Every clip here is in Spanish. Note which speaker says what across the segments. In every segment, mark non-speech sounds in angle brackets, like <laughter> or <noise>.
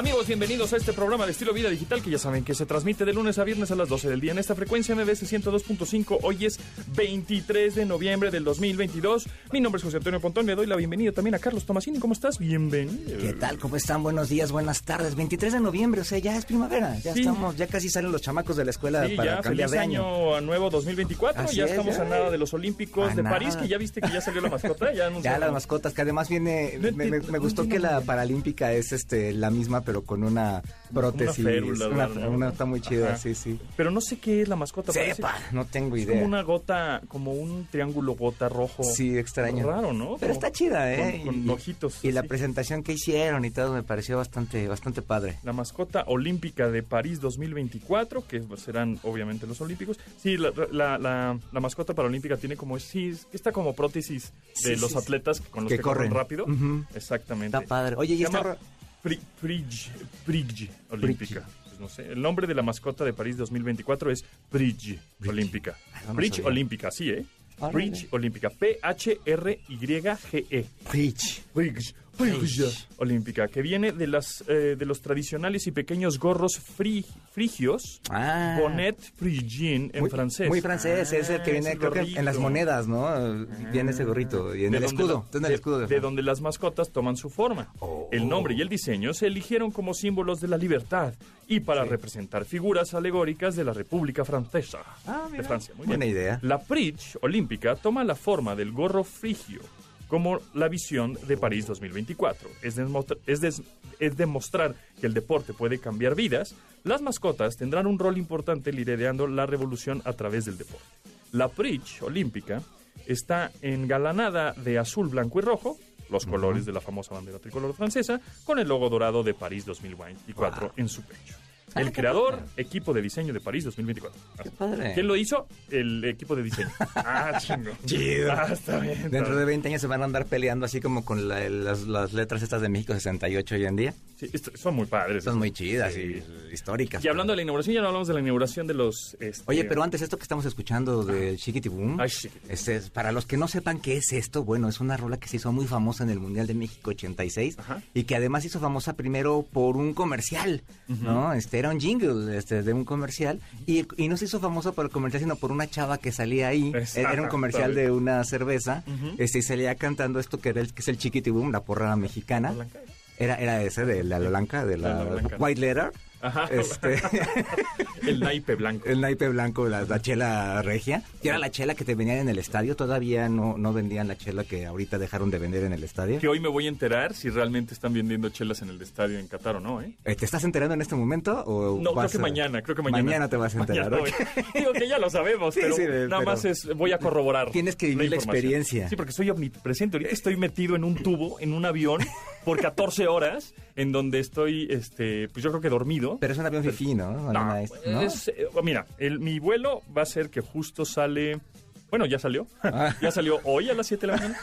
Speaker 1: Amigos, bienvenidos a este programa de estilo vida digital que ya saben que se transmite de lunes a viernes a las 12 del día en esta frecuencia MBS 102.5. Hoy es 23 de noviembre del 2022. Mi nombre es José Antonio Pontón. Le doy la bienvenida también a Carlos Tomasini. ¿Cómo estás? Bienvenido.
Speaker 2: ¿Qué tal? ¿Cómo están? Buenos días, buenas tardes. 23 de noviembre, o sea, ya es primavera. Ya
Speaker 1: Sí.
Speaker 2: estamos, ya casi salen los chamacos de la escuela
Speaker 1: Sí,
Speaker 2: para
Speaker 1: ya,
Speaker 2: cambiar
Speaker 1: feliz
Speaker 2: de año.
Speaker 1: año a nuevo 2024.
Speaker 2: Así
Speaker 1: ya
Speaker 2: es,
Speaker 1: estamos
Speaker 2: ya.
Speaker 1: a nada de los Olímpicos
Speaker 2: A
Speaker 1: de París, que ya viste que ya salió la mascota. Ya, <laughs>
Speaker 2: las mascotas, que además viene,
Speaker 1: No
Speaker 2: me, me-
Speaker 1: entiendo,
Speaker 2: me
Speaker 1: no
Speaker 2: gustó que la <laughs> paralímpica es este la misma, pero con una prótesis.
Speaker 1: férula,
Speaker 2: una,
Speaker 1: ¿verdad?
Speaker 2: una- está muy chida,
Speaker 1: Ajá.
Speaker 2: sí, sí.
Speaker 1: Pero no sé qué es la mascota.
Speaker 2: Sepa, no tengo
Speaker 1: Es
Speaker 2: idea.
Speaker 1: como una gota, como un triángulo gota rojo.
Speaker 2: Sí, extraño.
Speaker 1: Raro, ¿no?
Speaker 2: Pero está chida, ¿eh?
Speaker 1: Con, con ojitos.
Speaker 2: Y la presentación que hicieron y todo me pareció bastante, bastante padre.
Speaker 1: La mascota olímpica de París 2024, que serán obviamente los olímpicos. Sí, la, la, la- la mascota paralímpica tiene como, sí, es- está como prótesis de
Speaker 2: Sí,
Speaker 1: los
Speaker 2: sí,
Speaker 1: atletas con los que,
Speaker 2: Que
Speaker 1: corren,
Speaker 2: corren.
Speaker 1: rápido. Exactamente.
Speaker 2: Está padre. Oye, y
Speaker 1: Se
Speaker 2: esta
Speaker 1: llama
Speaker 2: ro-
Speaker 1: Pri- Prige, Prige olímpica. Pues no sé, el nombre de la mascota de París 2024 es Prige olímpica.
Speaker 2: Ah,
Speaker 1: Prige
Speaker 2: sabía.
Speaker 1: olímpica, sí, ¿eh? Prige olímpica. P-H-R-Y-G-E.
Speaker 2: Rich.
Speaker 1: Briggs, Briggs olímpica, que viene de las eh, de los tradicionales y pequeños gorros fri- frigios,
Speaker 2: Ah.
Speaker 1: bonnet frigien en
Speaker 2: muy,
Speaker 1: francés.
Speaker 2: Muy francés, es el que
Speaker 1: Ah,
Speaker 2: viene, creo que en las monedas, ¿no? Viene ese gorrito. Y en el escudo.
Speaker 1: la-
Speaker 2: en el escudo de,
Speaker 1: de donde las mascotas toman su forma.
Speaker 2: Oh.
Speaker 1: El nombre y el diseño se eligieron como símbolos de la libertad y para representar figuras alegóricas de la República Francesa.
Speaker 2: Ah,
Speaker 1: de. Francia. Muy
Speaker 2: Buena
Speaker 1: bien.
Speaker 2: idea.
Speaker 1: La Prix olímpica toma la forma del gorro frigio como la visión de París 2024. Es, es des- es demostrar que el deporte puede cambiar vidas. Las mascotas tendrán un rol importante liderando la revolución a través del deporte. La Prix olímpica está engalanada de azul, blanco y rojo, los colores de la famosa bandera tricolor francesa, con el logo dorado de París 2024
Speaker 2: Wow.
Speaker 1: en su pecho.
Speaker 2: Ah,
Speaker 1: El creador,
Speaker 2: padre.
Speaker 1: equipo de diseño de París 2024.
Speaker 2: Qué padre.
Speaker 1: ¿Quién lo hizo? El equipo de diseño. <laughs> Ah, chingo.
Speaker 2: Chido.
Speaker 1: Ah, está bien.
Speaker 2: Dentro de
Speaker 1: bien.
Speaker 2: 20 años se van a andar peleando así como con la- las, las letras estas de México 68 hoy en día.
Speaker 1: Sí, son muy padres.
Speaker 2: Son muy chidas
Speaker 1: Sí.
Speaker 2: y históricas.
Speaker 1: Y hablando de la inauguración, ya no hablamos de la inauguración de los... este,
Speaker 2: Oye, pero antes esto que estamos escuchando del Chiquitibum,
Speaker 1: Ay, Chiquitibum.
Speaker 2: este es- para los que no sepan qué es esto, bueno, es una rola que se hizo muy famosa en el Mundial de México 86
Speaker 1: Ajá.
Speaker 2: y que además hizo famosa primero por un comercial, ¿no? Este era un jingle este, de un comercial y, y no se hizo famosa por el comercial, sino por una chava que salía ahí.
Speaker 1: Es-
Speaker 2: era un comercial de una cerveza, este y salía cantando esto que era el, que es el Chiquitibum, la porra mexicana.
Speaker 1: Blanca.
Speaker 2: Era, era ese de la blanca, de la,
Speaker 1: La blanca.
Speaker 2: White Letter.
Speaker 1: Ajá.
Speaker 2: Este, <laughs>
Speaker 1: El naipe blanco.
Speaker 2: el naipe blanco, la, la chela regia, que era la chela que te venían en el estadio, todavía no, no vendían la chela que ahorita dejaron de vender en el estadio.
Speaker 1: Que hoy me voy a enterar si realmente están vendiendo chelas en el estadio en Qatar o no, ¿eh?
Speaker 2: Eh, ¿Te estás enterando en este momento? O
Speaker 1: No, creo
Speaker 2: vas
Speaker 1: que
Speaker 2: a-
Speaker 1: mañana, creo que mañana.
Speaker 2: Mañana te vas a enterar.
Speaker 1: Mañana. <laughs> Digo que ya lo sabemos,
Speaker 2: Sí,
Speaker 1: pero
Speaker 2: sí,
Speaker 1: nada
Speaker 2: pero-
Speaker 1: más es, voy a corroborar.
Speaker 2: Tienes que vivir la
Speaker 1: información.
Speaker 2: experiencia.
Speaker 1: Sí, porque soy omnipresente. Ahorita estoy metido en un tubo, en un avión, por 14 horas, en donde estoy, este, pues yo creo que dormido.
Speaker 2: Pero es un avión fifí, ¿no?
Speaker 1: No,
Speaker 2: Una- ¿no?
Speaker 1: es, eh, mira, el, mi vuelo va a ser que justo sale. Bueno, ya salió.
Speaker 2: Ah.
Speaker 1: ya salió hoy a las 7 de la mañana.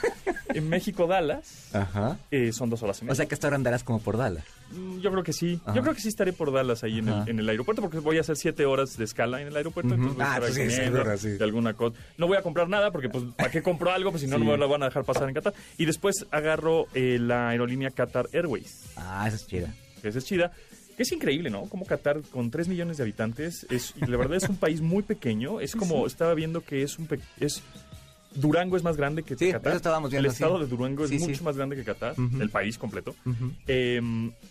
Speaker 1: En México, Dallas.
Speaker 2: Ajá.
Speaker 1: eh, son dos horas y media.
Speaker 2: O sea que hasta ahora andarás como por Dallas.
Speaker 1: Mm, Yo creo que sí.
Speaker 2: Ajá.
Speaker 1: Yo creo que sí estaré por Dallas ahí en el, en el aeropuerto porque voy a hacer siete horas de escala en el aeropuerto. Voy a
Speaker 2: Ah, pues sí, seguro, sí.
Speaker 1: de alguna cosa. No voy a comprar nada porque, pues, ¿para qué compro algo? Pues si no,
Speaker 2: Sí.
Speaker 1: no me lo van a dejar pasar en Qatar. Y después agarro eh, la aerolínea Qatar Airways,
Speaker 2: Ah, esa es chida.
Speaker 1: esa es chida. Que es increíble, ¿no? Como Qatar, con 3 millones de habitantes, es, y la verdad es un país muy pequeño. Es como, estaba viendo que es un... es Durango es más grande que
Speaker 2: Sí,
Speaker 1: Qatar.
Speaker 2: eso estábamos viendo,
Speaker 1: El estado
Speaker 2: sí.
Speaker 1: de Durango es
Speaker 2: Sí,
Speaker 1: mucho más grande que Qatar, el país completo. Eh,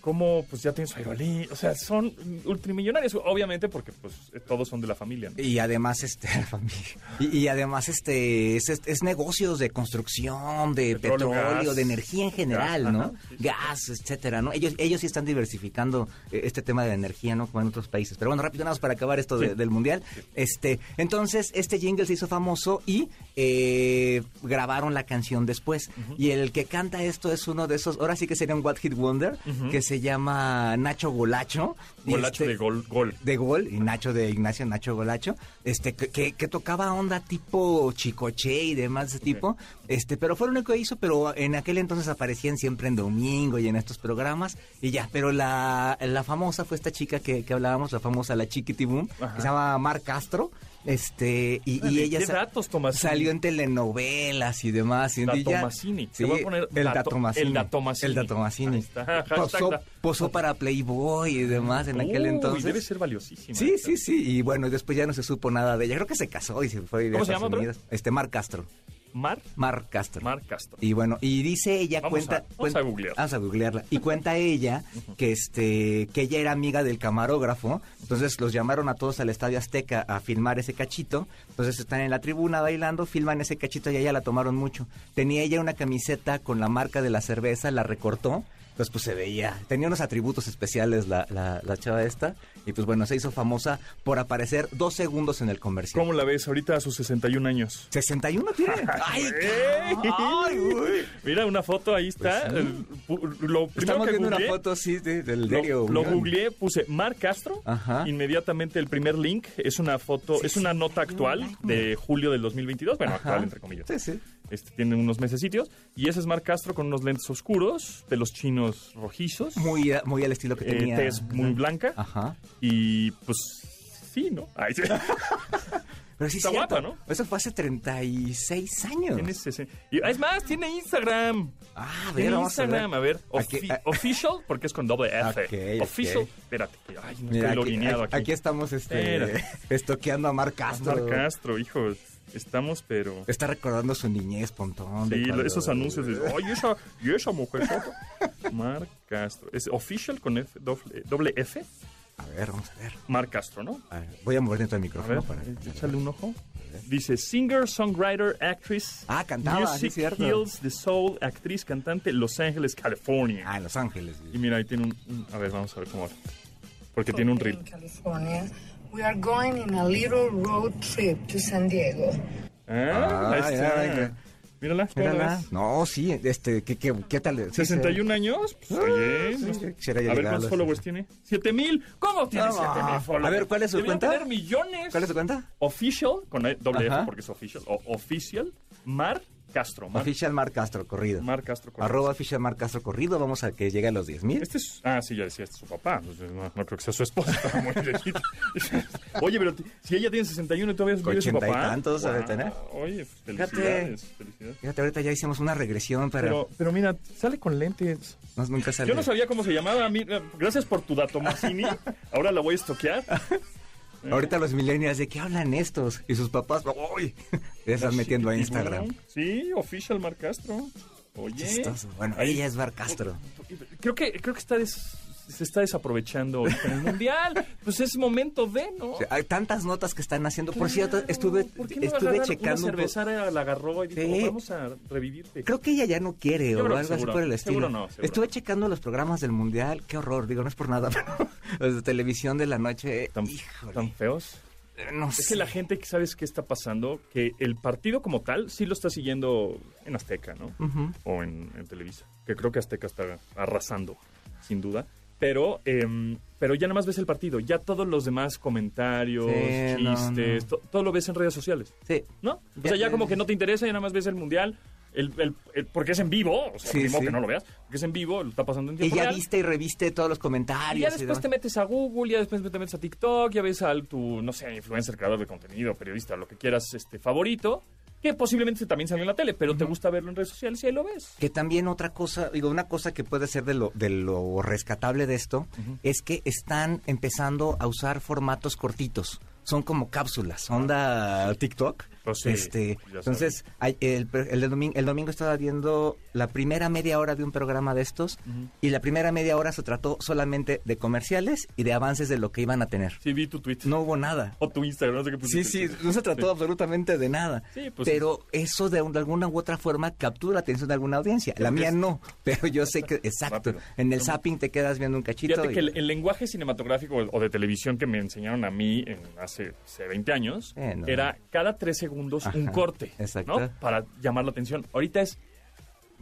Speaker 1: como pues ya tienen su aerolínea, o sea, son ultramillonarios, obviamente porque pues todos son de la familia. ¿no?
Speaker 2: Y además, este, <laughs> la familia. Y, y además, este, es, es negocios de construcción, de
Speaker 1: Petróleo,
Speaker 2: petróleo,
Speaker 1: gas.
Speaker 2: de energía en general,
Speaker 1: Gas,
Speaker 2: ¿no?
Speaker 1: ajá.
Speaker 2: Gas, etcétera, ¿no? Ellos, ellos sí están diversificando eh, este tema de energía, ¿no? Como en otros países. Pero bueno, rápido nada más para acabar esto de- del mundial. Este, entonces, este jingle se hizo famoso y eh, grabaron la canción después. Y el que canta esto es uno de esos, ahora sí que sería un What Hit Wonder, que se llama Nacho Golacho.
Speaker 1: Golacho
Speaker 2: este-
Speaker 1: de gol, gol.
Speaker 2: de gol y Nacho de Ignacio Nacho Golacho este que, tocaba onda tipo chicoche y demás de ese tipo este pero fue lo único que hizo pero en aquel entonces aparecían siempre en domingo y en estos programas y ya pero la, la famosa fue esta chica que, que hablábamos la famosa la Chiquitibum que se llama Mar Castro Este, y, y ella salió en telenovelas y demás. Y un día-
Speaker 1: Datomasini.
Speaker 2: Sí,
Speaker 1: Te voy a poner
Speaker 2: el
Speaker 1: dato-
Speaker 2: Datomasini.
Speaker 1: el. Hashtag
Speaker 2: Posó, para Playboy y demás en aquel entonces.
Speaker 1: debe ser valiosísima.
Speaker 2: Sí, sí, sí. Y bueno, después ya no se supo nada de ella. Creo que se casó y se fue de
Speaker 1: ¿Cómo se
Speaker 2: Estados
Speaker 1: llama
Speaker 2: Unidos. Este, Mar Castro.
Speaker 1: Mar,
Speaker 2: Mar Castro.
Speaker 1: Mar Castro.
Speaker 2: Y bueno, y dice ella,
Speaker 1: Vamos
Speaker 2: cuenta...
Speaker 1: a- vamos
Speaker 2: cuenta-
Speaker 1: a googlear.
Speaker 2: Vamos a googlearla. Y cuenta ella <laughs> que este que ella era amiga del camarógrafo. Entonces los llamaron a todos al Estadio Azteca a filmar ese cachito. Entonces están en la tribuna bailando, filman ese cachito y a ella la tomaron mucho. Tenía ella una camiseta con la marca de la cerveza, la recortó. Entonces pues se veía, tenía unos atributos especiales la, la, la chava esta. Y pues bueno, se hizo famosa por aparecer dos segundos en el comercial.
Speaker 1: ¿Cómo la ves ahorita a sus 61 años?
Speaker 2: 61 tiene. <laughs> ¡Ay, ay!
Speaker 1: Mira, una foto, ahí está.
Speaker 2: Pues sí.
Speaker 1: Lo primero
Speaker 2: Estamos
Speaker 1: que
Speaker 2: viendo una
Speaker 1: googleé,
Speaker 2: foto, sí, de- del
Speaker 1: Lo,
Speaker 2: diario.
Speaker 1: lo googleé, puse Mar Castro.
Speaker 2: Ajá.
Speaker 1: Inmediatamente el primer link es una foto, es una nota actual de julio del 2022. Bueno,
Speaker 2: Ajá.
Speaker 1: actual entre comillas.
Speaker 2: Sí, sí.
Speaker 1: Este, tiene unos mesecitos. Y ese es Mar Castro con unos lentes oscuros, pelos chinos rojizos,
Speaker 2: Muy, muy al estilo que
Speaker 1: eh,
Speaker 2: tenía.
Speaker 1: tez muy blanca.
Speaker 2: Ajá.
Speaker 1: Y pues sí, ¿no? Ay, sí. <laughs>
Speaker 2: Pero sí,
Speaker 1: Está guapa, ¿no?
Speaker 2: Eso fue hace 36 años.
Speaker 1: Tiene ese- y, es más, tiene Instagram.
Speaker 2: Ah, a ver,
Speaker 1: Tiene
Speaker 2: vamos a ver.
Speaker 1: Instagram, a ver. Ofi-
Speaker 2: ah.
Speaker 1: official, porque es con doble F.
Speaker 2: Ok, ok.
Speaker 1: official. Espérate. Ay, no
Speaker 2: Mira,
Speaker 1: estoy
Speaker 2: aquí,
Speaker 1: aquí.
Speaker 2: aquí estamos este, estoqueando a Mar Castro.
Speaker 1: Mar Castro, hijo. Estamos, pero...
Speaker 2: Está recordando su niñez, Pontón.
Speaker 1: Sí,
Speaker 2: cuando-
Speaker 1: esos anuncios de... ¡Ay, esa, y esa mujer! <laughs> Mar Castro. ¿Es official con F, doble, doble F?
Speaker 2: A ver, vamos a ver.
Speaker 1: Mar Castro, ¿no?
Speaker 2: A ver, Voy a mover dentro del
Speaker 1: A
Speaker 2: micrófono
Speaker 1: ver,
Speaker 2: para...
Speaker 1: eh, échale un ojo. Dice singer, songwriter, actress.
Speaker 2: Ah, cantaba, sí,
Speaker 1: Music
Speaker 2: es cierto.
Speaker 1: Hills, The Soul, actriz, cantante, Los Ángeles, California.
Speaker 2: Ah, Los Ángeles.
Speaker 1: Y mira, ahí tiene un, un- A ver, vamos a ver cómo va. Porque tiene un reel.
Speaker 3: California, we are going in a little road trip to San Diego.
Speaker 1: Ah, ahí
Speaker 2: Ah,
Speaker 1: está.
Speaker 2: ya.
Speaker 1: Mírala.
Speaker 2: No, sí, este, ¿qué, qué, qué tal? Sí,
Speaker 1: 61 años. Pues, oye,
Speaker 2: sí,
Speaker 1: no-
Speaker 2: sí, quisiera
Speaker 1: a ver cuántos
Speaker 2: los-
Speaker 1: followers tiene. 7000. ¿Cómo tiene
Speaker 2: No,
Speaker 1: 7000 followers?
Speaker 2: a ver, ¿cuál es su
Speaker 1: Deberían
Speaker 2: cuenta?
Speaker 1: tener millones.
Speaker 2: ¿Cuál es tu cuenta?
Speaker 1: Official, con E- doble
Speaker 2: Ajá.
Speaker 1: F porque es official. O official, Mar Castro. Mar,
Speaker 2: Oficial Mar Castro Corrido.
Speaker 1: Mar Castro. Correa.
Speaker 2: Arroba Oficial Mar Castro Corrido. Vamos a que llegue a los 10 mil.
Speaker 1: Este es. Ah, sí, ya decía, este es su papá. Pues, No, no creo que sea su esposa. <laughs> Está muy. <laughs> Oye, pero si ella tiene 61 y todavía vive su
Speaker 2: Ochenta y
Speaker 1: papá.
Speaker 2: tantos debe tener.
Speaker 1: Oye, pues,
Speaker 2: Fíjate.
Speaker 1: felicidades. felicidades.
Speaker 2: Fíjate, ahorita ya hicimos una regresión, pero,
Speaker 1: Pero, pero mira, sale con lentes.
Speaker 2: no, nunca sale.
Speaker 1: Yo no sabía cómo se llamaba. Mira, gracias por tu dato, Massini. Ahora la voy a estoquear. <laughs>
Speaker 2: Ahorita los millennials, ¿de qué hablan estos? Y sus papás, ¡uy! Ya están metiendo a Instagram.
Speaker 1: sí, official Mar Castro. Oye.
Speaker 2: Chistoso. Bueno,
Speaker 1: ahí-
Speaker 2: ella es Mar Castro.
Speaker 1: Creo que, creo que está des- se está desaprovechando en el mundial. <laughs> Pues es momento de, ¿no?
Speaker 2: O sea, hay tantas notas que están haciendo. Por cierto, estuve,
Speaker 1: ¿Por qué no
Speaker 2: estuve checando.
Speaker 1: Una cervecera la agarró y dijo,
Speaker 2: Sí.
Speaker 1: vamos a revivirte.
Speaker 2: Creo que ella ya no quiere
Speaker 1: Yo
Speaker 2: o algo así por el estilo.
Speaker 1: seguro no, seguro.
Speaker 2: Estuve checando los programas del mundial. Qué horror, digo, no es por nada, <laughs> pero los de televisión de la noche.
Speaker 1: ¿Tan,
Speaker 2: híjole,
Speaker 1: tan feos?
Speaker 2: No
Speaker 1: Es
Speaker 2: sé.
Speaker 1: que la gente que sabes qué está pasando, que el partido como tal sí lo está siguiendo en Azteca, ¿no? O en, en Televisa. Que creo que Azteca está arrasando, sin duda. Pero, em, pero ya nada más ves el partido. Ya todos los demás comentarios,
Speaker 2: Sí, no,
Speaker 1: chistes,
Speaker 2: no.
Speaker 1: to- todo lo ves en redes sociales.
Speaker 2: Sí.
Speaker 1: ¿No? O
Speaker 2: Ya-
Speaker 1: sea, ya como que no te interesa, ya nada más ves el mundial. El, el- el- porque es en vivo, o sea,
Speaker 2: Sí, sí.
Speaker 1: que no lo veas, porque es en vivo, lo está pasando en
Speaker 2: Y
Speaker 1: tiempo
Speaker 2: ya
Speaker 1: real.
Speaker 2: viste y reviste todos los
Speaker 1: Y
Speaker 2: comentarios.
Speaker 1: ya
Speaker 2: y
Speaker 1: después
Speaker 2: demás.
Speaker 1: te metes a Google, ya después te metes a TikTok, ya ves al tu, no sé, influencer, creador de contenido, periodista, lo que quieras, este, favorito, que posiblemente también salió en la tele, pero te gusta verlo en redes sociales y ahí lo ves.
Speaker 2: Que también otra cosa, digo, una cosa que puede ser de lo, de lo rescatable de esto es que están empezando a usar formatos cortitos. Son como cápsulas, onda TikTok.
Speaker 1: Pues sí,
Speaker 2: este, entonces, hay- el, el, de domingo, el domingo estaba viendo la primera media hora de un programa de estos y la primera media hora se trató solamente de comerciales y de avances de lo que iban a tener.
Speaker 1: Sí, vi tu tweet.
Speaker 2: No hubo nada.
Speaker 1: O tu Instagram, no sé qué
Speaker 2: Sí,
Speaker 1: pusiste.
Speaker 2: sí, no se trató absolutamente de nada.
Speaker 1: Sí, pues
Speaker 2: pero eso de, un- de alguna u otra forma captura la atención de alguna audiencia. La mía no, <laughs> pero yo sé que, exacto,
Speaker 1: Rápido.
Speaker 2: en el zapping te quedas viendo un cachito.
Speaker 1: Fíjate
Speaker 2: y-
Speaker 1: que el, el lenguaje cinematográfico o de televisión que me enseñaron a mí en hace, hace 20 años
Speaker 2: Eh, no.
Speaker 1: era cada tres segundos un
Speaker 2: Ajá,
Speaker 1: corte,
Speaker 2: exacto.
Speaker 1: ¿no? Para llamar la atención. Ahorita es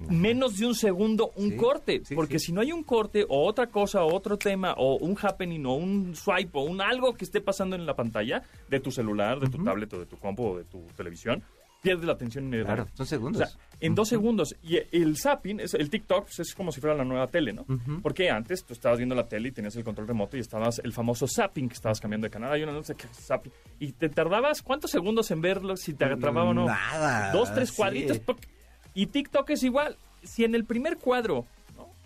Speaker 1: menos de un segundo un
Speaker 2: Sí,
Speaker 1: corte,
Speaker 2: sí,
Speaker 1: porque
Speaker 2: sí.
Speaker 1: si no hay un corte o otra cosa o otro tema o un happening o un swipe o un algo que esté pasando en la pantalla de tu celular, de tu tablet o de tu compu o de tu televisión, pierdes la atención inmediatamente.
Speaker 2: Claro, son segundos.
Speaker 1: O sea, en dos segundos. Y el zapping, es- el TikTok, pues, es como si fuera la nueva tele, ¿no? Porque antes tú estabas viendo la tele y tenías el control remoto y estabas el famoso zapping, que estabas cambiando de canal. Hay una no sé qué zapping. Y te tardabas, ¿cuántos segundos en verlo si te atrapaba o no?
Speaker 2: Nada,
Speaker 1: Dos, tres
Speaker 2: sí.
Speaker 1: cuadritos. Y TikTok es igual. Si en el primer cuadro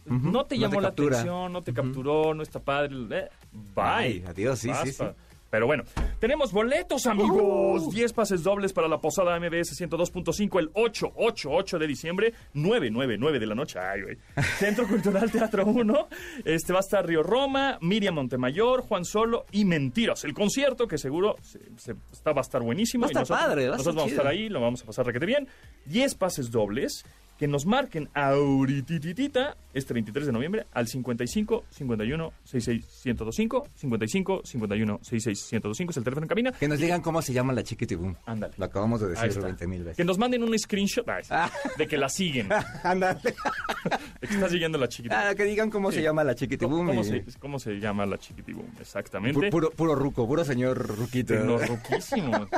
Speaker 1: ¿no? Te
Speaker 2: no
Speaker 1: llamó
Speaker 2: te
Speaker 1: la
Speaker 2: captura.
Speaker 1: atención, no te capturó, no está padre, eh, bye.
Speaker 2: Ay, adiós, sí, sí, sí.
Speaker 1: Pero bueno, tenemos boletos, amigos. 10 pases dobles para la posada MBS 102.5 el 8, 8, 8 de diciembre, 9, 9, 9 de la noche. Ay, güey. <laughs> Centro Cultural Teatro 1. Este va a estar Río Roma, Miriam Montemayor, Juan Solo y Mentiras. El concierto que seguro se, se- está, va a estar buenísimo.
Speaker 2: Va a
Speaker 1: y
Speaker 2: estar
Speaker 1: nosotros,
Speaker 2: padre, va a
Speaker 1: nosotros
Speaker 2: estar
Speaker 1: vamos a estar
Speaker 2: chido.
Speaker 1: ahí, lo vamos a pasar requete bien. 10 pases dobles que nos marquen ahorita este 23 de noviembre al 55 51 66 1025 55 51 66 1025 es el teléfono en cabina.
Speaker 2: Que nos digan cómo se llama la Chiquitibum.
Speaker 1: Ándale.
Speaker 2: Lo acabamos de decir
Speaker 1: está.
Speaker 2: 20 mil veces.
Speaker 1: Que nos manden un screenshot
Speaker 2: Ah.
Speaker 1: de que la siguen, <laughs>
Speaker 2: Ándale.
Speaker 1: de que está siguiendo la chiquitibum.
Speaker 2: Ah, que digan cómo
Speaker 1: Sí.
Speaker 2: se llama la
Speaker 1: ¿Cómo,
Speaker 2: Chiquitibum.
Speaker 1: cómo
Speaker 2: y-
Speaker 1: se, cómo se llama la chiquitibum? Exactamente.
Speaker 2: Pu- Puro, puro ruco, puro señor ruquito.
Speaker 1: Tecnorruquísimo.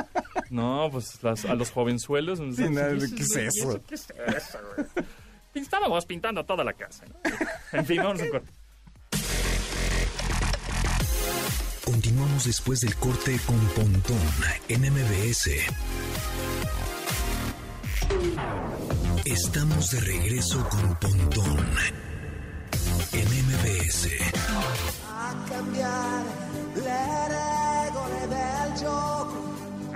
Speaker 1: No, pues las- a los jovenzuelos. ¿no?
Speaker 2: Sí, no,
Speaker 1: ¿Y
Speaker 2: ¿qué es eso?
Speaker 1: ¿Qué es eso? <laughs> Estábamos pintando toda la casa. ¿no? En fin, vamos a un corte.
Speaker 4: Continuamos después del corte con Pontón en MBS. Estamos de regreso con Pontón en MBS.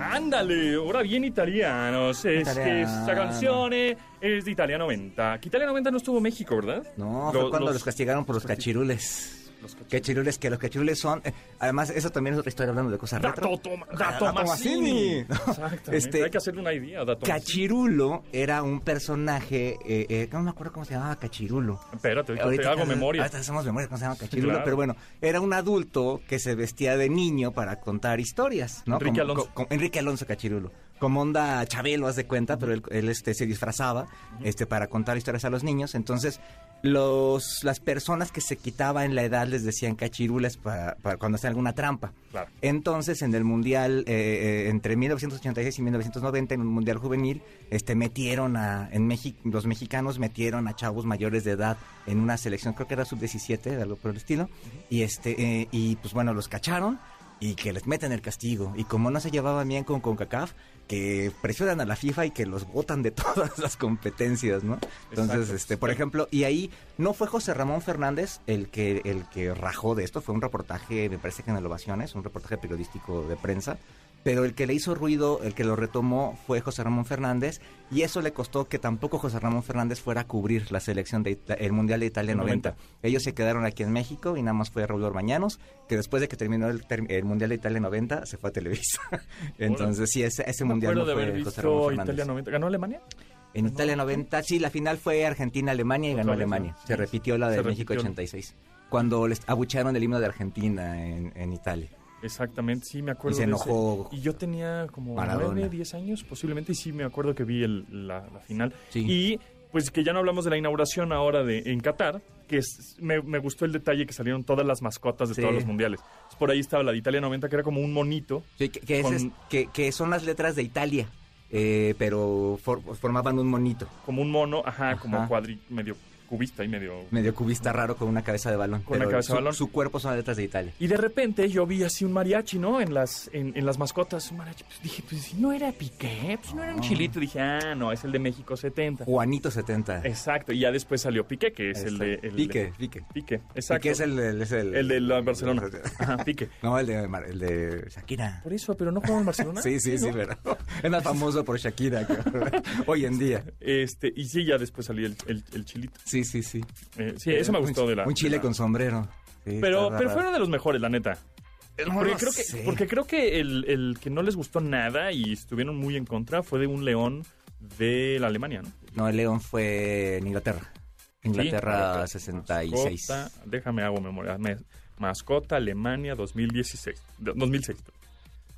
Speaker 1: Ándale, ahora bien italianos. Es que esta canción eh, es de Italia 90. Que Italia 90 no estuvo en México, ¿verdad?
Speaker 2: No,
Speaker 1: Lo-
Speaker 2: fue cuando los, castigaron por los cachirules.
Speaker 1: Los cachirules.
Speaker 2: Que los cachirules son... eh, además, eso también es otra historia hablando de cosas retro.
Speaker 1: Dato, Toma-
Speaker 2: Ah,
Speaker 1: Dato. Exactamente.
Speaker 2: Este,
Speaker 1: Hay que hacerle una idea. Dato.
Speaker 2: Cachirulo era un personaje, eh, eh, no me acuerdo cómo se llamaba Cachirulo.
Speaker 1: Espérate, ahorita
Speaker 2: Ahorita
Speaker 1: te hago memoria.
Speaker 2: Ahorita hacemos memoria cómo se llama Cachirulo,
Speaker 1: Claro.
Speaker 2: pero bueno, era un adulto que se vestía de niño para contar historias, ¿no?
Speaker 1: Enrique
Speaker 2: Como-
Speaker 1: Alonso.
Speaker 2: Enrique Alonso Cachirulo. Como onda Chabelo, haz de cuenta, pero él, él, este, se disfrazaba este, para contar historias a los niños. Entonces, los, las personas que se quitaban la edad les decían cachirules para, para cuando hacían alguna trampa.
Speaker 1: Claro.
Speaker 2: Entonces, en el Mundial, eh, eh, entre 1986 y 1990, en un Mundial Juvenil, este, metieron a, en México, los mexicanos metieron a chavos mayores de edad en una selección, creo que era sub-17, algo por el estilo, y este, eh, y pues bueno, los cacharon y que les meten el castigo. Y como no se llevaban bien con CONCACAF, que presionan a la FIFA y que los votan de <laughs> todas las competencias, ¿no? Entonces,
Speaker 1: Exacto.
Speaker 2: este, por ejemplo, y ahí no fue José Ramón Fernández el que, el que rajó de esto, fue un reportaje, me parece que en el Ovaciones, un reportaje periodístico de prensa, pero el que le hizo ruido, el que lo retomó fue José Ramón Fernández, y eso le costó que tampoco José Ramón Fernández fuera a cubrir la selección del el Mundial de Italia 90.
Speaker 1: 90.
Speaker 2: Ellos se quedaron aquí en México y nada más fue Raúl Orbañanos, que después de que terminó el, el Mundial de Italia 90 se fue a Televisa. <laughs> Entonces, sí, ese, ese Mundial no
Speaker 1: de haber
Speaker 2: fue José Ramón Fernández.
Speaker 1: Italia 90. ¿Ganó Alemania?
Speaker 2: En Italia 90, sí, la final fue Argentina-Alemania y ganó Alemania. Se repitió la de México
Speaker 1: repitió.
Speaker 2: 86, cuando les abuchearon el himno de Argentina en, en Italia.
Speaker 1: Exactamente, sí, me acuerdo.
Speaker 2: Y se
Speaker 1: de ese.
Speaker 2: enojó
Speaker 1: Y yo tenía como
Speaker 2: Maradona.
Speaker 1: 9, 10 años posiblemente, y sí me acuerdo que vi el- la, la final.
Speaker 2: Sí.
Speaker 1: Y pues que ya no hablamos de la inauguración ahora de en Qatar, que es- me, me gustó el detalle que salieron todas las mascotas de
Speaker 2: Sí.
Speaker 1: todos los mundiales. Por ahí estaba la de Italia 90, que era como un monito.
Speaker 2: Sí, que, que, es-
Speaker 1: Con-
Speaker 2: es- que, que son las letras de Italia, eh, pero for- formaban un monito,
Speaker 1: como un mono, ajá, como cuadri, medio cubista y medio...
Speaker 2: medio cubista raro con una cabeza de balón.
Speaker 1: Con una
Speaker 2: pero
Speaker 1: cabeza
Speaker 2: su,
Speaker 1: de balón.
Speaker 2: Su cuerpo son letras de Italia.
Speaker 1: Y de repente yo vi así un mariachi, ¿no? En las, en, en las mascotas, un mariachi. Pues dije, pues si no era Piqué, pues si no era un chilito. Dije, ah, no, es el de México 70.
Speaker 2: Juanito 70.
Speaker 1: Exacto, y ya después salió Piqué, que es el de... El
Speaker 2: Pique,
Speaker 1: de-
Speaker 2: Pique.
Speaker 1: Pique, exacto.
Speaker 2: Pique es el, el- es el,
Speaker 1: El de la Barcelona. Ajá, Pique. <laughs>
Speaker 2: No, el de, el de Shakira.
Speaker 1: Por eso, pero no jugaba en Barcelona. <laughs>
Speaker 2: Sí, sí, sí,
Speaker 1: ¿no?
Speaker 2: pero <laughs> es más famoso por Shakira que- hoy en día.
Speaker 1: Este, y sí, ya después salió el, el, el chilito.
Speaker 2: Sí, sí, sí.
Speaker 1: Eh, sí, eso me
Speaker 2: Un
Speaker 1: gustó de la...
Speaker 2: Un chile
Speaker 1: la-
Speaker 2: con sombrero. Sí,
Speaker 1: Pero, pero fueron de los mejores, la neta.
Speaker 2: No
Speaker 1: porque, creo que, porque creo que el, el que no les gustó nada y estuvieron muy en contra fue de un león de la Alemania, ¿no?
Speaker 2: No, el León fue en Inglaterra. Inglaterra
Speaker 1: Sí,
Speaker 2: 66.
Speaker 1: Mascota, déjame hago memoria. Me- Mascota Alemania 2016. de- 2006.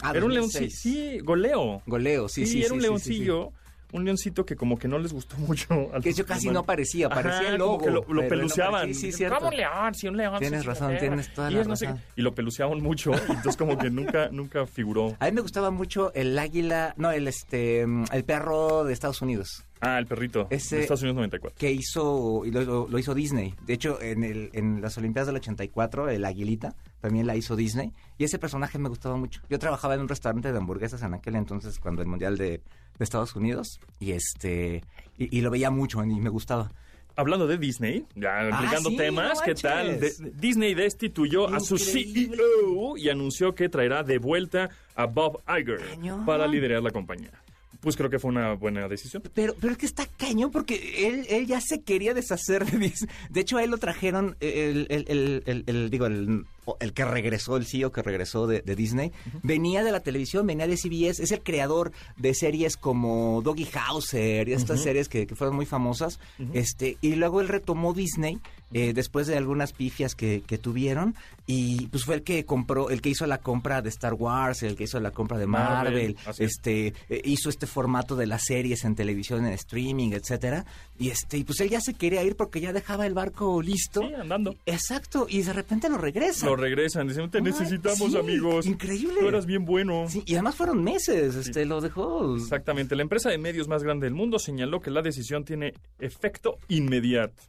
Speaker 2: Ah,
Speaker 1: era un
Speaker 2: 2006.
Speaker 1: leoncillo. Sí, goleo.
Speaker 2: Goleo, sí, sí.
Speaker 1: era
Speaker 2: sí,
Speaker 1: un
Speaker 2: sí,
Speaker 1: leoncillo. Un leoncito que como que no les gustó <laughs> mucho. Al
Speaker 2: Que yo casi no parecía,
Speaker 1: Ajá,
Speaker 2: parecía el
Speaker 1: como
Speaker 2: logo.
Speaker 1: que lo, lo
Speaker 2: no
Speaker 1: peluceaban.
Speaker 2: parecía- Sí, sí,
Speaker 1: un león, sí, un león.
Speaker 2: Tienes razón, tienes toda
Speaker 1: y
Speaker 2: la
Speaker 1: no sé
Speaker 2: razón.
Speaker 1: Y lo peluceaban mucho, y entonces como que nunca, <laughs> nunca figuró.
Speaker 2: A mí me gustaba mucho el águila, no, el este, el perro de Estados Unidos.
Speaker 1: Ah, el perrito.
Speaker 2: Ese-
Speaker 1: de Estados Unidos 94.
Speaker 2: que hizo y lo, lo- lo hizo Disney. De hecho, en, el, en las Olimpiadas del 84, el Aguilita también la hizo Disney. Y ese personaje me gustaba mucho. Yo trabajaba en un restaurante de hamburguesas en aquel entonces, cuando el Mundial de, de Estados Unidos. Y este y, y lo veía mucho y me gustaba.
Speaker 1: Hablando de Disney, ya aplicando
Speaker 2: Ah, sí,
Speaker 1: temas,
Speaker 2: no
Speaker 1: ¿qué tal? De- Disney destituyó a su. CEO y anunció que traerá de vuelta a Bob Iger
Speaker 2: Cañón.
Speaker 1: para liderar la compañía. Pues creo que fue una buena decisión.
Speaker 2: Pero, pero es que está cañón porque él, él ya se quería deshacer de Disney. De hecho, a él lo trajeron, el, el, el, el- el- digo, el, el que regresó, el CEO que regresó de, de Disney, venía de la televisión, venía de CBS, es el creador de series como Doggy Hauser y estas series que, que fueron muy famosas. este Y luego él retomó Disney eh, después de algunas pifias que, que tuvieron y pues fue el que compró, el que hizo la compra de Star Wars, el que hizo la compra de
Speaker 1: Marvel,
Speaker 2: este eh, hizo este formato de las series en televisión, en streaming, etcétera. Y este, y pues él ya se quería ir porque ya dejaba el barco listo.
Speaker 1: Sí, andando.
Speaker 2: Exacto, y de repente lo regresa.
Speaker 1: Lo regresan, dicen, te necesitamos,
Speaker 2: sí,
Speaker 1: amigos.
Speaker 2: increíble.
Speaker 1: Tú eras bien bueno.
Speaker 2: Sí, y además fueron meses, este, lo dejó.
Speaker 1: Exactamente. La empresa de medios más grande del mundo señaló que la decisión tiene efecto inmediato.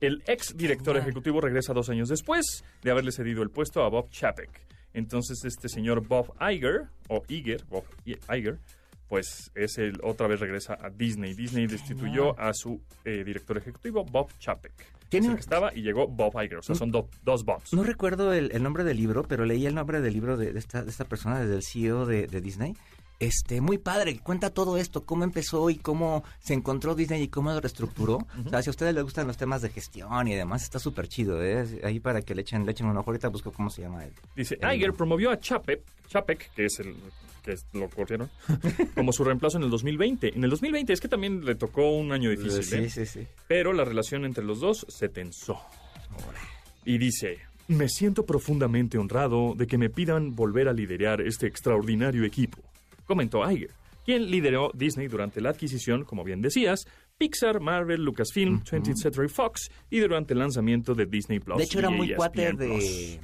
Speaker 1: El ex director
Speaker 2: Genial.
Speaker 1: ejecutivo regresa dos años después de haberle cedido el puesto a Bob Chapek. Entonces este señor Bob Iger, o Iger, Bob Iger, pues es el, otra vez regresa a Disney. Disney destituyó a su eh, director ejecutivo, Bob Chapek.
Speaker 2: Tiene
Speaker 1: el que estaba y llegó Bob Iger. O sea, son do- dos Bobs.
Speaker 2: No recuerdo el, el nombre del libro, pero leí el nombre del libro de, de esta, de esta persona, del CEO de, de Disney. Este, muy padre, cuenta todo esto, cómo empezó y cómo se encontró Disney y cómo lo reestructuró. O sea, si a ustedes les gustan los temas de gestión y demás, está súper chido, ¿eh? Ahí para que le echen, le echen un ojo. Ahorita busco cómo se llama él.
Speaker 1: Dice,
Speaker 2: El-
Speaker 1: Iger promovió a Chapek, Chapek, que es el que es- lo corrieron, <laughs> como su reemplazo en el 2020. En el 2020 es que también le tocó un año difícil,
Speaker 2: sí,
Speaker 1: ¿eh?
Speaker 2: sí, sí.
Speaker 1: pero la relación entre los dos se tensó. Y dice, me siento profundamente honrado de que me pidan volver a liderar este extraordinario equipo, comentó Iger, quien lideró Disney durante la adquisición, como bien decías, Pixar, Marvel, Lucasfilm, 20th Century Fox y durante el lanzamiento de Disney Plus.
Speaker 2: De hecho, era muy
Speaker 1: ESPN
Speaker 2: cuate
Speaker 1: Plus.
Speaker 2: de...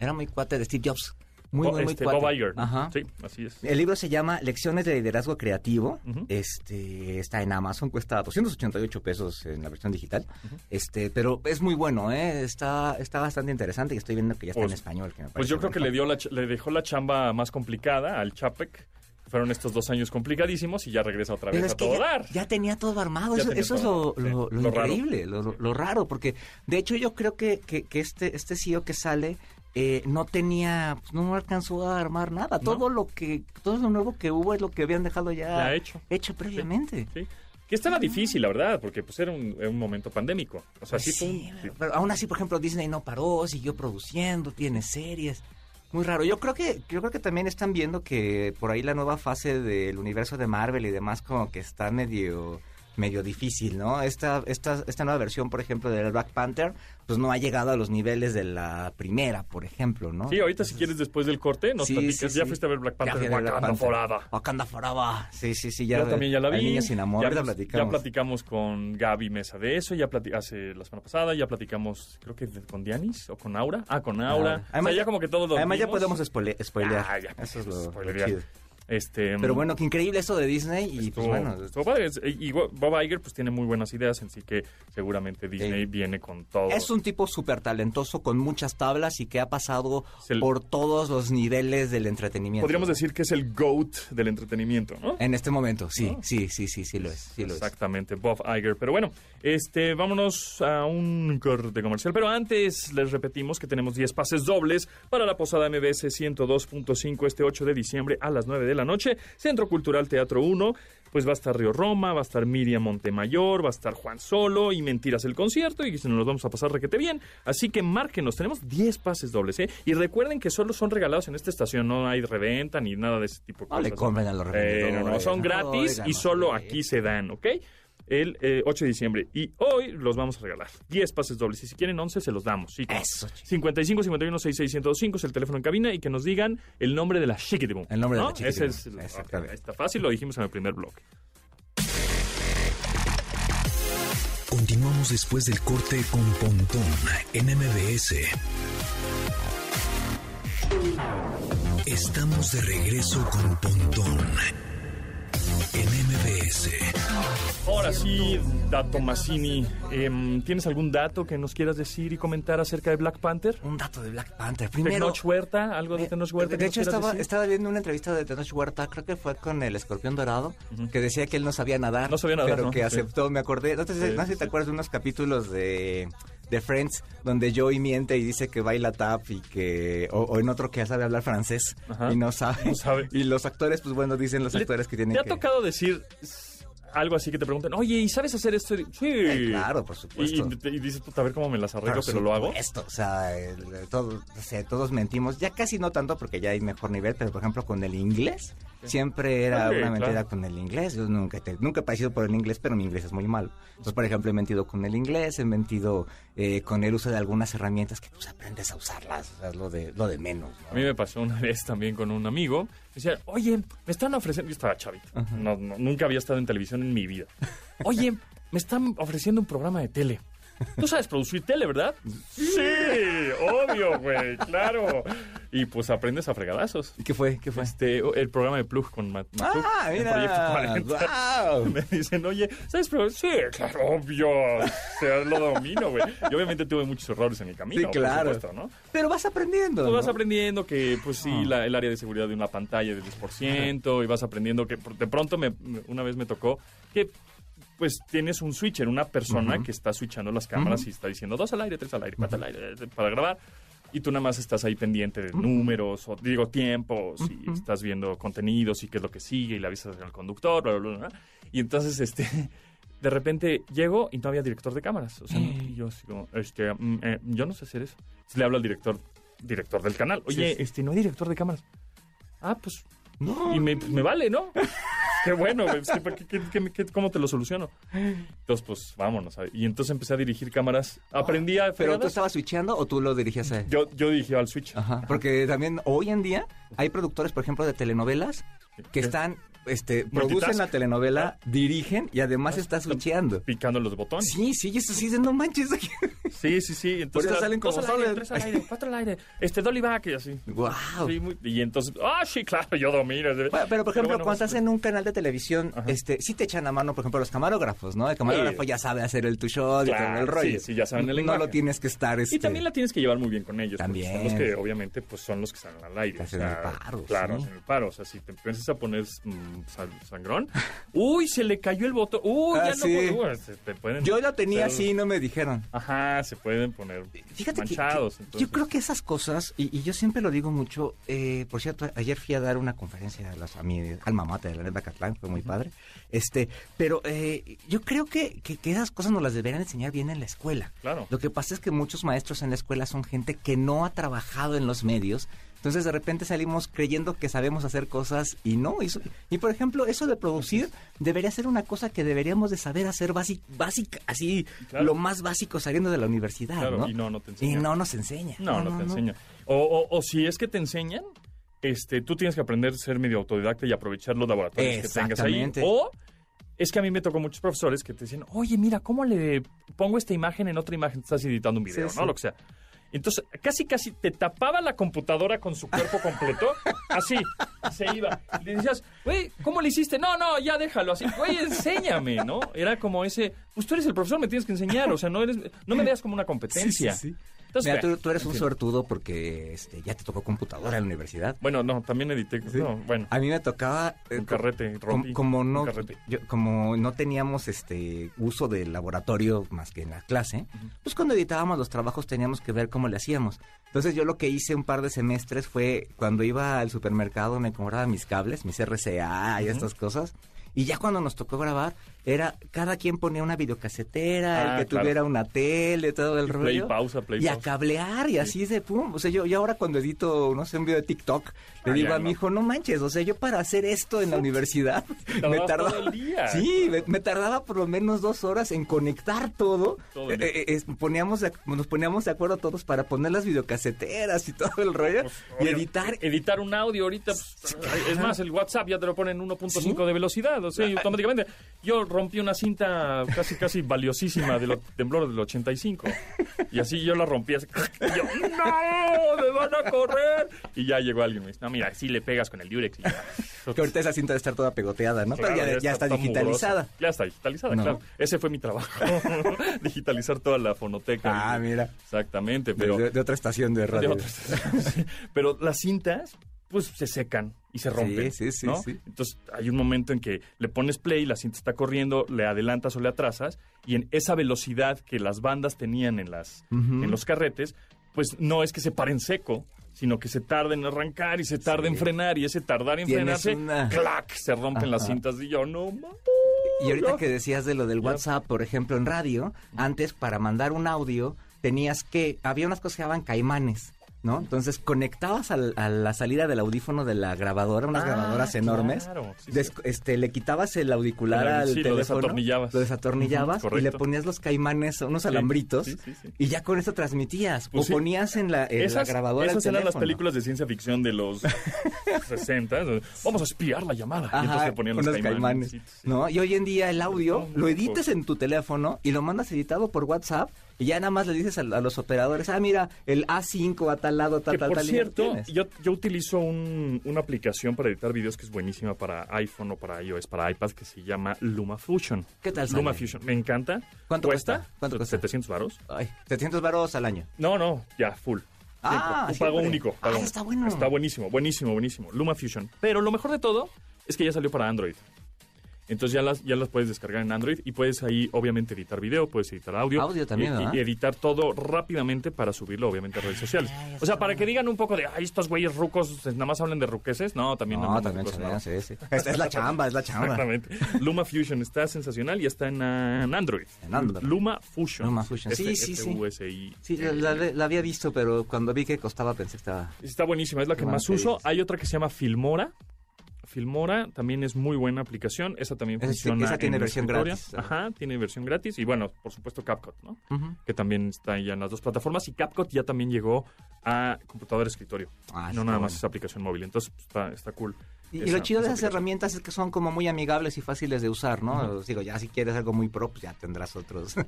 Speaker 2: Era muy cuate de Steve Jobs. Muy,
Speaker 1: Bo-
Speaker 2: muy,
Speaker 1: este,
Speaker 2: cuate.
Speaker 1: Bob Iger.
Speaker 2: Ajá.
Speaker 1: Sí, así es.
Speaker 2: El libro se llama Lecciones de Liderazgo Creativo. Este está en Amazon, cuesta 288 pesos en la versión digital. Este, pero es muy bueno, ¿eh? Está, está bastante interesante y estoy viendo que ya está
Speaker 1: Pues-
Speaker 2: en español. que me
Speaker 1: Pues yo creo que le, dio la, le dejó la chamba más complicada al Chapek. Fueron estos dos años complicadísimos y ya regresa otra vez
Speaker 2: Pero
Speaker 1: a
Speaker 2: que
Speaker 1: todo
Speaker 2: ya,
Speaker 1: dar.
Speaker 2: ya tenía todo armado.
Speaker 1: Ya
Speaker 2: Eso, eso es lo,
Speaker 1: sí.
Speaker 2: lo- lo
Speaker 1: Lo raro.
Speaker 2: increíble, lo, lo- lo raro. Porque de hecho yo creo que, que, que este, este CEO que sale eh, no tenía, pues, no alcanzó a armar nada. Todo lo que, todo lo nuevo que hubo es lo que habían dejado ya,
Speaker 1: Ya hecho.
Speaker 2: hecho previamente.
Speaker 1: Sí. Que estaba difícil, la verdad, porque pues era un, momento pandémico. O sea, sí, fue un-
Speaker 2: Sí,
Speaker 1: sí.
Speaker 2: pero aún así, por ejemplo, Disney no paró, siguió produciendo, tiene series. Muy raro. Yo creo que yo creo que también están viendo que por ahí la nueva fase del universo de Marvel y demás como que está medio medio difícil, ¿no? Esta esta esta nueva versión, por ejemplo, del Black Panther, pues no ha llegado a los niveles de la primera, por ejemplo, ¿no?
Speaker 1: Sí, ahorita si quieres después del corte nos
Speaker 2: Sí,
Speaker 1: platicas.
Speaker 2: sí,
Speaker 1: ya
Speaker 2: sí.
Speaker 1: fuiste a ver Black Panther, Wakanda. Forever.
Speaker 2: Wakanda Forever. Sí, sí, sí, ya.
Speaker 1: Yo también ya la vi.
Speaker 2: El niño sin amor,
Speaker 1: ya,
Speaker 2: platicamos.
Speaker 1: ya platicamos con Gaby Mesa de eso, ya hace la semana pasada, ya platicamos, creo que con Dianis o con Aura. Ah, con Aura. o sea, ya como que todos
Speaker 2: Además ya podemos spoile- spoilear.
Speaker 1: Ah, ya
Speaker 2: Eso es lo, lo chido.
Speaker 1: Este,
Speaker 2: Pero bueno, qué increíble eso de Disney y
Speaker 1: estuvo,
Speaker 2: pues bueno,
Speaker 1: estuvo padre. Es- Y Bob Iger pues tiene muy buenas ideas, así que seguramente Disney
Speaker 2: Sí.
Speaker 1: viene con todo.
Speaker 2: Es un tipo súper talentoso con muchas tablas y que ha pasado
Speaker 1: el-
Speaker 2: por todos los niveles del entretenimiento.
Speaker 1: Podríamos decir que es el GOAT del entretenimiento, ¿no?
Speaker 2: En este momento, sí,
Speaker 1: ¿No?
Speaker 2: sí, sí, sí, sí lo es. Sí lo es.
Speaker 1: Exactamente, Bob Iger. Pero bueno, este, vámonos a un corte comercial. Pero antes les repetimos que tenemos 10 pases dobles para la posada MBS 102.5 este 8 de diciembre a las 9 de la noche. Centro Cultural Teatro 1. Pues va a estar Río Roma, va a estar Miriam Montemayor, va a estar Juan Solo y Mentiras el concierto y nos los vamos a pasar requete bien. Así que márquenos, tenemos 10 pases dobles, ¿eh? Y recuerden que solo son regalados en esta estación, no hay reventa ni nada de ese tipo de
Speaker 2: No
Speaker 1: cosas.
Speaker 2: le compren a los
Speaker 1: Eh, no, no, son gratis
Speaker 2: Oigan,
Speaker 1: y solo aquí se dan, ¿ok? El eh, 8 de diciembre. Y hoy los vamos a regalar. 10 pases dobles. Y si quieren 11, se los damos. Sí, claro.
Speaker 2: Eso, chico.
Speaker 1: 55 51 66 105 es el teléfono en cabina y que nos digan el nombre de la Chiquitibum.
Speaker 2: El nombre de
Speaker 1: ¿no?
Speaker 2: la Chiquitibum,
Speaker 1: Ese es.
Speaker 2: exactamente.
Speaker 1: ok, ahí está fácil, lo dijimos en el primer bloque.
Speaker 4: Continuamos después del corte con Pontón en MBS. Estamos de regreso con Pontón MBS.
Speaker 1: Ahora sí, Dato Massini, em, ¿tienes algún dato que nos quieras decir y comentar acerca de Black Panther?
Speaker 2: Un dato de Black Panther. Primero,
Speaker 1: Tenoch Huerta, algo de Tenoch Huerta.
Speaker 2: De hecho, estaba,
Speaker 1: decir?
Speaker 2: estaba viendo una entrevista de Tenoch Huerta, creo que fue con el escorpión dorado, que decía que él no sabía nadar.
Speaker 1: No sabía nadar,
Speaker 2: Pero
Speaker 1: ¿no?
Speaker 2: que
Speaker 1: Sí.
Speaker 2: aceptó, me acordé. No, sé si-
Speaker 1: Sí,
Speaker 2: no sé si
Speaker 1: sí,
Speaker 2: te acuerdas de unos capítulos de, de Friends donde Joey miente y dice que baila tap y que. O, o en otro que sabe hablar francés
Speaker 1: Ajá.
Speaker 2: y no sabe.
Speaker 1: No sabe.
Speaker 2: Y los actores, pues bueno, dicen los
Speaker 1: Le-
Speaker 2: actores que tienen
Speaker 1: ¿Te ha
Speaker 2: que.
Speaker 1: tocado decir algo así que te preguntan, oye, ¿y sabes hacer esto? Sí.
Speaker 2: Eh, claro, por supuesto.
Speaker 1: Y, dices, puta, a ver cómo me las arreglo,
Speaker 2: Por
Speaker 1: pero lo hago.
Speaker 2: Esto, o sea, todo- o sea, todos mentimos. Ya casi no tanto porque ya hay mejor nivel, pero por ejemplo con el inglés, siempre era
Speaker 1: Sí,
Speaker 2: una mentira
Speaker 1: claro.
Speaker 2: con el inglés. Yo nunca, te- nunca he parecido por el inglés, pero mi inglés es muy malo. Entonces, por ejemplo, he mentido con el inglés, he mentido eh, con el uso de algunas herramientas que pues aprendes a usarlas, o sea, es lo de, lo de menos. ¿no?
Speaker 1: A mí me pasó una <laughs> vez también con un amigo. Me decía, oye, me están ofreciendo. Yo estaba chavito. No, no, nunca había estado en televisión en mi vida. Oye, me están ofreciendo un programa de tele. Tú sabes producir tele, ¿verdad? <laughs> Sí, obvio, güey, claro. Y pues aprendes a fregadazos.
Speaker 2: ¿Y qué fue? ¿Qué fue?
Speaker 1: Este, el programa de Plug con Matt. Matt Plug,
Speaker 2: ¡Ah,
Speaker 1: en
Speaker 2: mira!
Speaker 1: Proyecto 40.
Speaker 2: ¡Guau! <laughs>
Speaker 1: Me dicen, oye, ¿sabes? Pero sí, claro, obvio. Lo domino, güey. Y obviamente tuve muchos errores en mi camino.
Speaker 2: Sí, claro.
Speaker 1: Por supuesto, ¿no?
Speaker 2: Pero vas aprendiendo.
Speaker 1: Tú vas aprendiendo que, pues sí,
Speaker 2: Ah.
Speaker 1: la- el área de seguridad de una pantalla del 10%, y vas aprendiendo que de pronto me, una vez me tocó que pues tienes un switcher, una persona que está switchando las cámaras y está diciendo dos al aire, tres al aire, cuatro al aire, para grabar. Y tú nada más estás ahí pendiente de números, o digo tiempos, y estás viendo contenidos y qué es lo que sigue, y le avisas al conductor, bla, bla, bla, bla. Y entonces, este, <laughs> de repente llego y no había director de cámaras. O sea, y yo así como, este, mm, eh, yo no sé hacer eso. Entonces le hablo al director, director del canal. Oye,
Speaker 2: Sí, sí.
Speaker 1: este, no hay director de cámaras. Ah, pues,
Speaker 2: No.
Speaker 1: y me, me vale, ¿no? <laughs> Qué bueno, ¿qué- qué- qué- qué- ¿cómo te lo soluciono? Entonces, pues, vámonos. ¿sabes? Y entonces empecé a dirigir cámaras. Aprendí a...
Speaker 2: ¿Pero tú estabas switchando o tú lo dirigías a él?
Speaker 1: Yo, yo dirigí al Switch.
Speaker 2: Ajá, porque también hoy en día hay productores, por ejemplo, de telenovelas que
Speaker 1: ¿Qué?
Speaker 2: están, este, producen la telenovela, dirigen y además
Speaker 1: Ah,
Speaker 2: está switcheando.
Speaker 1: Picando los botones.
Speaker 2: Sí, sí, eso sí, no manches.
Speaker 1: Sí, sí, sí. Entonces,
Speaker 2: eso salen como
Speaker 1: al aire,
Speaker 2: soles.
Speaker 1: tres al aire, cuatro al aire. Este, Dolly back y así.
Speaker 2: Wow.
Speaker 1: Sí, muy- y entonces, ah, sí, claro, yo domino.
Speaker 2: Bueno, pero por ejemplo,
Speaker 1: bueno,
Speaker 2: cuando estás
Speaker 1: pues,
Speaker 2: en un canal de televisión,
Speaker 1: Ajá.
Speaker 2: este, sí te echan a mano, por ejemplo, los camarógrafos, ¿no? El camarógrafo
Speaker 1: Sí.
Speaker 2: ya sabe hacer el tu shot y
Speaker 1: Claro,
Speaker 2: todo el rollo.
Speaker 1: sí, sí, ya saben el
Speaker 2: No
Speaker 1: lenguaje.
Speaker 2: lo tienes que estar, este...
Speaker 1: Y también la tienes que llevar muy bien con ellos.
Speaker 2: También.
Speaker 1: Son los que, obviamente, pues son los que están al aire.
Speaker 2: Te
Speaker 1: o
Speaker 2: hacen
Speaker 1: sea,
Speaker 2: el paro,
Speaker 1: Claro, hacen el paro. O sea, si te empiezas a poner sangrón, uy, se le cayó el botón. Uy,
Speaker 2: Ah,
Speaker 1: ya no puedo. Uy, se te pueden
Speaker 2: Yo lo tenía
Speaker 1: hacer-
Speaker 2: así y no me dijeron.
Speaker 1: Ajá, se pueden poner
Speaker 2: Fíjate
Speaker 1: manchados.
Speaker 2: que, yo creo que esas cosas, y, y yo siempre lo digo mucho, eh, por cierto, ayer fui a dar una conferencia a, las- a mi alma mater, la neta Catlán, fue muy padre, este, pero eh, yo creo que, que, que esas cosas nos las deberían enseñar bien en la escuela.
Speaker 1: Claro.
Speaker 2: Lo que pasa es que muchos maestros en la escuela son gente que no ha trabajado en los medios, entonces de repente salimos creyendo que sabemos hacer cosas y no. Y, y, por ejemplo, eso de producir debería ser una cosa que deberíamos de saber hacer básica, básica así,
Speaker 1: Claro.
Speaker 2: lo más básico saliendo de la universidad,
Speaker 1: Claro,
Speaker 2: ¿no?
Speaker 1: y no, no te
Speaker 2: Y
Speaker 1: enseñan.
Speaker 2: no nos enseña.
Speaker 1: No, no, te enseña. O, o, o si es que te enseñan, este, tú tienes que aprender a ser medio autodidacta y aprovechar los laboratorios que tengas ahí. O es que a mí me tocó muchos profesores que te decían, oye, mira, ¿cómo le pongo esta imagen en otra imagen? Estás editando un video,
Speaker 2: Sí,
Speaker 1: ¿no?
Speaker 2: sí.
Speaker 1: Lo que sea. Entonces, casi, casi te tapaba la computadora con su cuerpo completo, así, y se iba. Y le decías, güey, ¿cómo le hiciste? No, no, ya déjalo así. Güey, enséñame, ¿no? Era como ese, pues tú eres el profesor, me tienes que enseñar, o sea, no eres, no me veas como una competencia.
Speaker 2: Sí, sí, sí.
Speaker 1: Entonces,
Speaker 2: Mira, tú, tú eres un suertudo porque este, ya te tocó computadora en la universidad.
Speaker 1: Bueno, no, también edité. No, bueno,
Speaker 2: A mí me tocaba eh,
Speaker 1: un carrete, rompí.
Speaker 2: como no
Speaker 1: un carrete.
Speaker 2: yo- como no teníamos este uso del laboratorio más que en la clase, pues cuando editábamos los trabajos teníamos que ver cómo le hacíamos. Entonces yo lo que hice un par de semestres fue cuando iba al supermercado me compraba mis cables, mis RCA y estas cosas. Y ya cuando nos tocó grabar, era cada quien ponía una videocasetera,
Speaker 1: Ah,
Speaker 2: el que
Speaker 1: claro.
Speaker 2: tuviera una tele, todo el
Speaker 1: Y
Speaker 2: rollo.
Speaker 1: play, pausa, play,
Speaker 2: y a
Speaker 1: pausa.
Speaker 2: cablear y así de pum. O sea, yo, yo ahora cuando edito, no sé, un video de TikTok, le
Speaker 1: Ah,
Speaker 2: digo a mi hijo, no manches, o sea, yo para hacer esto en la universidad <laughs> me tardaba
Speaker 1: todo el día.
Speaker 2: Sí, me, me tardaba por lo menos dos horas en conectar todo.
Speaker 1: Todo
Speaker 2: Eh, eh, poníamos de- nos poníamos de acuerdo todos para poner las videocaseteras y todo el rollo
Speaker 1: Pues,
Speaker 2: y editar.
Speaker 1: Editar un audio ahorita, pues, es más, el WhatsApp ya te lo pone en 1.5 de velocidad. O hacerlo, sí, automáticamente. Yo rompí una cinta casi, casi valiosísima del temblor del 85. Y así yo la rompí así. Y yo, ¡no! ¡Me van a correr! Y ya llegó alguien y me dice, no, mira, si le pegas con el Durex. Y ya. <laughs>
Speaker 2: Que ahorita esa cinta debe estar toda pegoteada, ¿no?
Speaker 1: Claro,
Speaker 2: Pero ya, ya está, digitalizada.
Speaker 1: mugrosa. Ya está digitalizada,
Speaker 2: ¿No?
Speaker 1: claro. Ese fue mi trabajo. <laughs> Digitalizar toda la fonoteca.
Speaker 2: Ah, mira.
Speaker 1: Exactamente,
Speaker 2: De,
Speaker 1: pero...
Speaker 2: de- de otra estación de
Speaker 1: de
Speaker 2: radio.
Speaker 1: otras- <laughs> sí. Pero las cintas, pues se secan y se rompen.
Speaker 2: Sí, sí, sí,
Speaker 1: ¿no?
Speaker 2: sí.
Speaker 1: Entonces hay un momento en que le pones play, la cinta está corriendo, le adelantas o le atrasas, y en esa velocidad que las bandas tenían en, las, en los carretes, pues no es que se paren seco, sino que se tarda en arrancar y se tarda en frenar, y ese tardar en frenarse,
Speaker 2: una-
Speaker 1: ¡clac! se rompen las cintas y yo, no mames.
Speaker 2: Y ahorita que decías de lo del WhatsApp, por ejemplo, en radio, antes para mandar un audio tenías que, había unas cosas que se llamaban caimanes, ¿no? Entonces conectabas al- a la salida del audífono de la grabadora, unas
Speaker 1: Ah,
Speaker 2: grabadoras enormes,
Speaker 1: claro, sí,
Speaker 2: des-
Speaker 1: sí.
Speaker 2: este, le quitabas el auricular
Speaker 1: El-
Speaker 2: al
Speaker 1: sí, lo
Speaker 2: teléfono,
Speaker 1: desatornillabas.
Speaker 2: lo desatornillabas y le ponías los caimanes, unos alambritos, y ya con eso transmitías,
Speaker 1: Pues
Speaker 2: o ponías en la, en la
Speaker 1: Esas,
Speaker 2: grabadora
Speaker 1: esas
Speaker 2: el
Speaker 1: eran las películas de ciencia ficción de los <laughs> 60. Vamos a espiar la llamada. y entonces ponían los caimanes.
Speaker 2: ¿no? Y hoy en día el audio
Speaker 1: Son
Speaker 2: lo editas en tu teléfono y lo mandas editado por WhatsApp y ya nada más le dices a, a los operadores, ah, mira, el A5 a tal lado, tal,
Speaker 1: Que
Speaker 2: tal,
Speaker 1: por
Speaker 2: tal.
Speaker 1: cierto, yo, yo utilizo un- una aplicación para editar videos que es buenísima para iPhone o para iOS, para iPad, que se llama LumaFusion.
Speaker 2: ¿Qué tal sale?
Speaker 1: LumaFusion, me encanta.
Speaker 2: ¿Cuánto
Speaker 1: cuesta?
Speaker 2: ¿Cuánto cuesta?
Speaker 1: 700 varos.
Speaker 2: Ay, 700 varos al año.
Speaker 1: No, no, ya, full.
Speaker 2: Ah,
Speaker 1: un pago único.
Speaker 2: Ah, está bueno.
Speaker 1: Está buenísimo, buenísimo, buenísimo. LumaFusion. Pero lo mejor de todo es que ya salió para Android. Entonces ya las, ya las puedes descargar en Android y puedes ahí obviamente editar video, puedes editar audio.
Speaker 2: Audio también,
Speaker 1: y,
Speaker 2: ¿verdad?
Speaker 1: y editar todo rápidamente para subirlo obviamente a redes sociales. o sea, para que digan un poco de, ay, estos güeyes rucos nada más hablan de ruqueses. No, también
Speaker 2: No,
Speaker 1: de
Speaker 2: también se
Speaker 1: nuevas.
Speaker 2: sí, sí. Esta <laughs> es la chamba, es la chamba.
Speaker 1: Exactamente. Luma Fusion está sensacional y está en, en Android.
Speaker 2: En Android.
Speaker 1: Luma Fusion.
Speaker 2: Luma Fusion. Sí, sí, sí.
Speaker 1: F-U-S-I.
Speaker 2: Sí, la, la- la había visto, pero cuando vi que costaba pensé que estaba...
Speaker 1: Está buenísima, es la que más uso. Hay otra que se llama Filmora. Filmora también es muy buena aplicación. Esa también
Speaker 2: Esa
Speaker 1: funciona.
Speaker 2: esa tiene
Speaker 1: en
Speaker 2: versión
Speaker 1: escritorio.
Speaker 2: gratis.
Speaker 1: Ajá, tiene versión gratis. Y bueno, por supuesto CapCut, ¿no? Que también está ya en las dos plataformas. Y CapCut ya también llegó a computador escritorio.
Speaker 2: Ah,
Speaker 1: no nada más esa aplicación móvil. Entonces pues, está, está cool.
Speaker 2: Y, lo chido de
Speaker 1: esa
Speaker 2: esas
Speaker 1: aplicación.
Speaker 2: herramientas es que son como muy amigables y fáciles de usar, ¿no? Digo, ya si quieres algo muy pro, pues ya tendrás otros. <laughs>